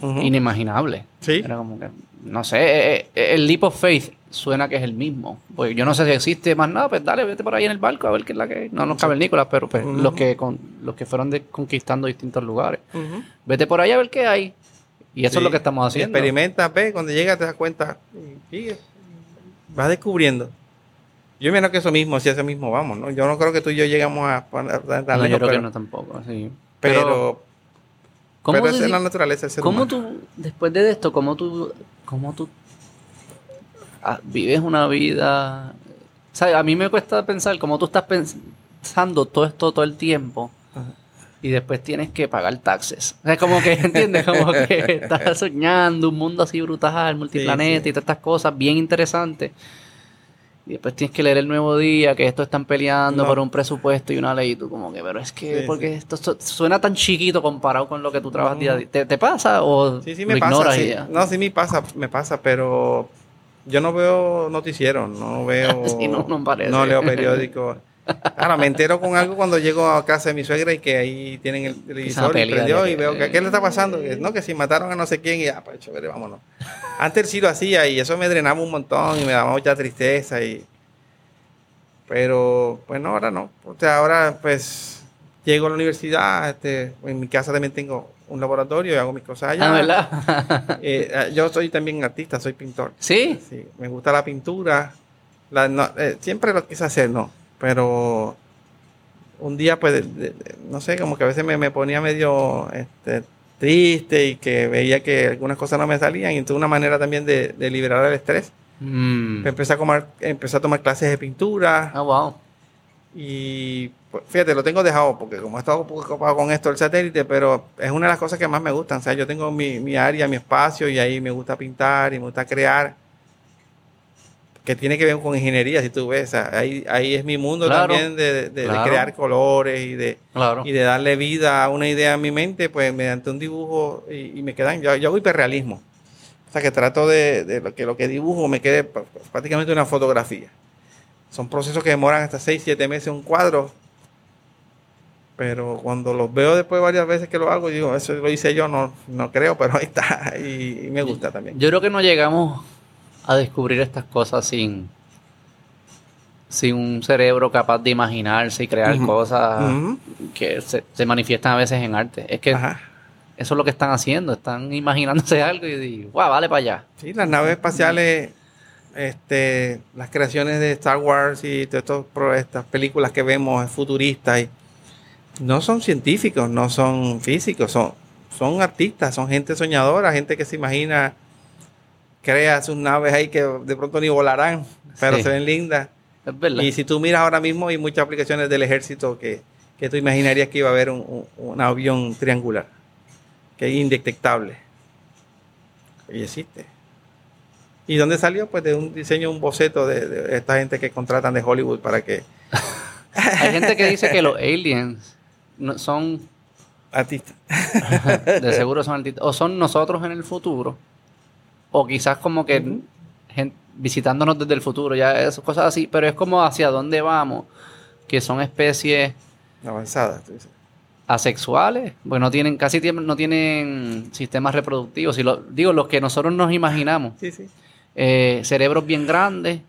inimaginable. Sí. Era como que, no sé, eh, eh, el leap of faith suena que es el mismo. Pues yo no sé si existe más nada, pues dale, vete por ahí en el barco a ver qué es la que hay. No los cavernícolas, pero pues, los que con, los que fueron de- conquistando distintos lugares. Vete por ahí a ver qué hay. Y eso Sí. es lo que estamos haciendo. Experimenta, ve, cuando llegas te das cuenta. y. Vas descubriendo. Yo imagino que eso mismo, si eso mismo vamos, ¿no? Yo no creo que tú y yo llegamos a poner tan No, yo creo pero, que no tampoco, sí. pero, Pero, ¿cómo pero es la naturaleza del ser cómo humano. tú, después de esto, cómo tú, cómo tú vives una vida... O sea, a mí me cuesta pensar cómo tú estás pensando todo esto todo el tiempo Ajá. y después tienes que pagar taxes. O sea, como que, ¿entiendes? Como que estás soñando un mundo así brutal, multiplaneta sí. y todas estas cosas bien interesantes. Y después tienes que leer el nuevo día, que esto están peleando No. por un presupuesto y una ley. Y tú como que, pero es que, Sí, porque esto su- suena tan chiquito comparado con lo que tú trabajas día a día. ¿Te, te pasa o Sí, sí lo me pasa. ignoras sí. ya? No, sí me pasa, me pasa, pero yo no veo noticieros, no veo... Sí, no, no parece. no leo periódicos. Ahora, me entero con algo cuando llego a casa de mi suegra y que ahí tienen el televisor y prendió de y veo que qué le está pasando. Que, no, que si mataron a no sé quién y ya, pues chévere, vámonos. Antes sí lo hacía y eso me drenaba un montón y me daba mucha tristeza y... Pero, bueno, ahora no. O sea, ahora pues llego a la universidad, este, en mi casa también tengo un laboratorio y hago mis cosas allá. Ah, ¿verdad? Eh, eh, yo soy también artista, soy pintor. sí. Sí, me gusta la pintura. La- no, eh, siempre lo quise hacer, ¿no? Pero un día, pues, de- de- de- no sé, como que a veces me, me ponía medio este, triste y que veía que algunas cosas no me salían. Y entonces una manera también de, de liberar el estrés. Mm. Empecé a, tomar, empecé a tomar clases de pintura Ah, wow. Y pues, fíjate, lo tengo dejado porque como he estado un poco ocupado con esto del satélite, pero es una de las cosas que más me gustan. O sea, yo tengo mi, mi área, mi espacio y ahí me gusta pintar y me gusta crear. que tiene que ver con ingeniería, si tú ves. ahí, ahí es mi mundo Claro, también de, de- de claro. crear colores y de, Claro. y de darle vida a una idea en mi mente, pues mediante un dibujo y, y me quedan, yo, yo hago hiperrealismo. O sea que trato de, de lo que lo que dibujo me quede pr- prácticamente una fotografía. Son procesos que demoran hasta 6, 7 meses un cuadro. Pero cuando los veo después varias veces que lo hago, digo, eso lo hice yo, no, no creo, pero ahí está. Y, y me gusta también. Yo creo que no llegamos a descubrir estas cosas sin, sin un cerebro capaz de imaginarse y crear cosas que se, se manifiestan a veces en arte. Es que Ajá. eso es lo que están haciendo, están imaginándose algo y digo, guau, vale para allá. Sí, las naves espaciales, este, las creaciones de Star Wars y de estos, pro- estas películas que vemos futuristas, y no son científicos, no son físicos, son, son artistas, son gente soñadora, gente que se imagina, crea sus naves ahí que de pronto ni volarán, pero Sí. se ven lindas. Es verdad. Y si tú miras ahora mismo, hay muchas aplicaciones del ejército que, que tú imaginarías que iba a haber un, un- un avión triangular, que es indetectable. Y existe. ¿Y dónde salió? Pues de un diseño, un boceto de, de esta gente que contratan de Hollywood para que Hay gente que dice que los aliens no- son, artistas. de seguro son artistas, o son nosotros en el futuro, o quizás como que visitándonos desde el futuro, ya esas cosas así, pero es como hacia dónde vamos, que son especies avanzadas. tú dices. asexuales, pues no tienen, casi no tienen sistemas reproductivos, y lo, digo, los que nosotros nos imaginamos, Sí, sí. Eh, cerebros bien grandes,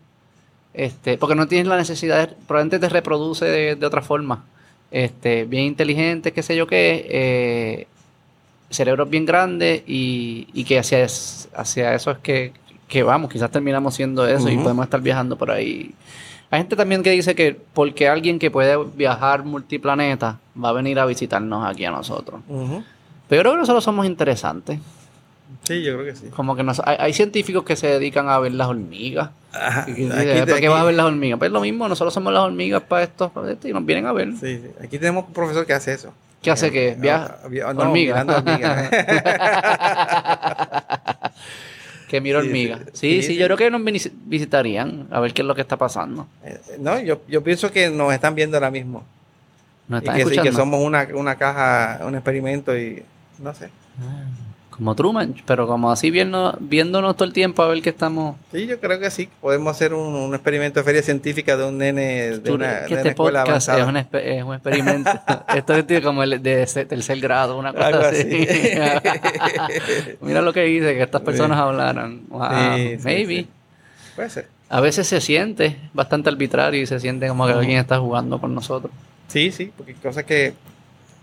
este, porque no tienen la necesidad, de, probablemente te reproduce de, de otra forma, este, bien inteligentes, qué sé yo qué, eh, cerebros bien grandes y, y que hacia, es- hacia eso es que, que vamos, quizás terminamos siendo eso y podemos estar viajando por ahí. Hay gente también que dice que porque alguien que puede viajar multiplaneta va a venir a visitarnos aquí a nosotros. Pero yo creo que nosotros somos interesantes. Sí, yo creo que sí. Como que nos, hay, hay científicos que se dedican a ver las hormigas. Ajá. Y que Aquí ¿Para qué vas a ver las hormigas? Pues lo mismo, nosotros somos las hormigas para esto, para esto, y nos vienen a ver. Sí, sí. Aquí tenemos un profesor que hace eso. ¿Qué hace que Eh, viaja? ah, vi- no, hormigas. que miro Sí, hormigas. sí. Sí, sí, Sí, sí. yo creo que nos visi- visitarían a ver qué es lo que está pasando. Eh, No, yo, yo pienso que nos están viendo ahora mismo. Nos Y están que, sí, escuchando. que somos una, una caja, un experimento y no sé. Como Truman, pero como así viendo, viéndonos todo el tiempo a ver qué estamos... Sí, yo creo que sí. Podemos hacer un, un experimento de feria científica de un nene de una, que de una este escuela podcast avanzada. es un, es un experimento. Esto es como el de tercer grado, una cosa Algo así. así. Mira lo que dice, que estas personas Sí. hablaran. Wow, Sí, sí, maybe. Puede ser. A veces se siente bastante arbitrario y se siente como que alguien está jugando con nosotros. Sí, sí, porque hay cosas que,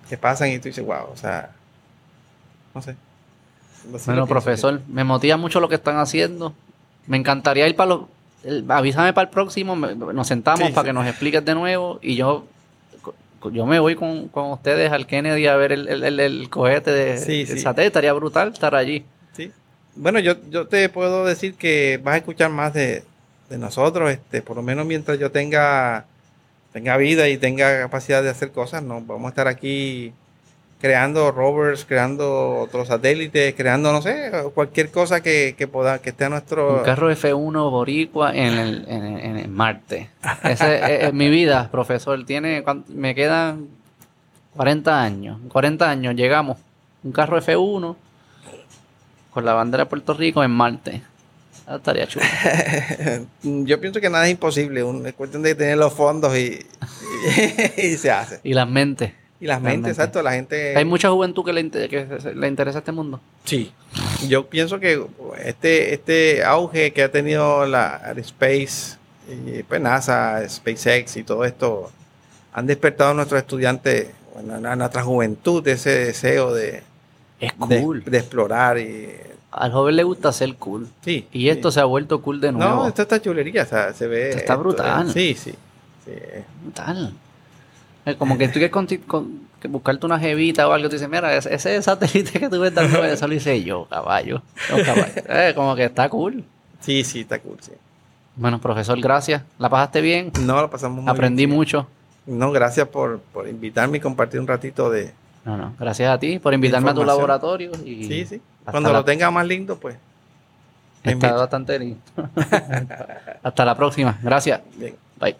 que pasan y tú dices, wow, o sea, no sé. Así Bueno, profesor, me motiva mucho lo que están haciendo. Me encantaría ir para los... el- avísame para el próximo, me- nos sentamos Sí, para sí. que nos expliques de nuevo y yo yo me voy con, con ustedes al Kennedy a ver el, el- el- el cohete de sí. satélite. Estaría brutal estar allí. Sí. Bueno, yo, yo te puedo decir que vas a escuchar más de, de nosotros, este, por lo menos mientras yo tenga, tenga vida y tenga capacidad de hacer cosas, no vamos a estar aquí creando rovers, creando otros satélites, creando, no sé, cualquier cosa que, que pueda, que esté a nuestro... Un carro F1 boricua en el, en, en el Marte. Ese es, es mi vida, profesor. Tiene, me quedan 40 años. 40 años llegamos. Un carro F1 con la bandera de Puerto Rico en Marte. Ah, estaría chulo. yo pienso que nada es imposible, es cuestión de tener los fondos y, y, y se hace. Y las mentes. Y las mentes, exacto, la gente... Hay mucha juventud que le, inte- que le interesa este mundo. Sí, yo pienso que este, este auge que ha tenido la Space, y pues NASA, SpaceX y todo esto, han despertado a nuestros estudiantes, bueno, a nuestra juventud, ese deseo de, Es cool. de explorar. Y, Al joven le gusta ser cool. sí, Y esto sí. se ha vuelto cool de nuevo. No, esto está chulería, o sea, se ve... Esto está brutal. sí, sí. sí. Brutal. Es como que tú quieres con- que buscarte una jevita o algo, tú dices, mira, ese, ese satélite que tú ves dando, eso lo hice yo, caballo. Yo, caballo. Eh, como que está cool. Sí, sí, está cool, sí. Bueno, profesor, gracias. ¿La pasaste bien? No, lo pasamos muy Aprendí bien, mucho. No, gracias por, por invitarme y compartir un ratito de... No, no. Gracias a ti por invitarme a tu laboratorio. Y Sí, sí. Cuando la- lo tenga más lindo, pues Está bastante lindo. Hasta la próxima. Gracias. Bien. Bye.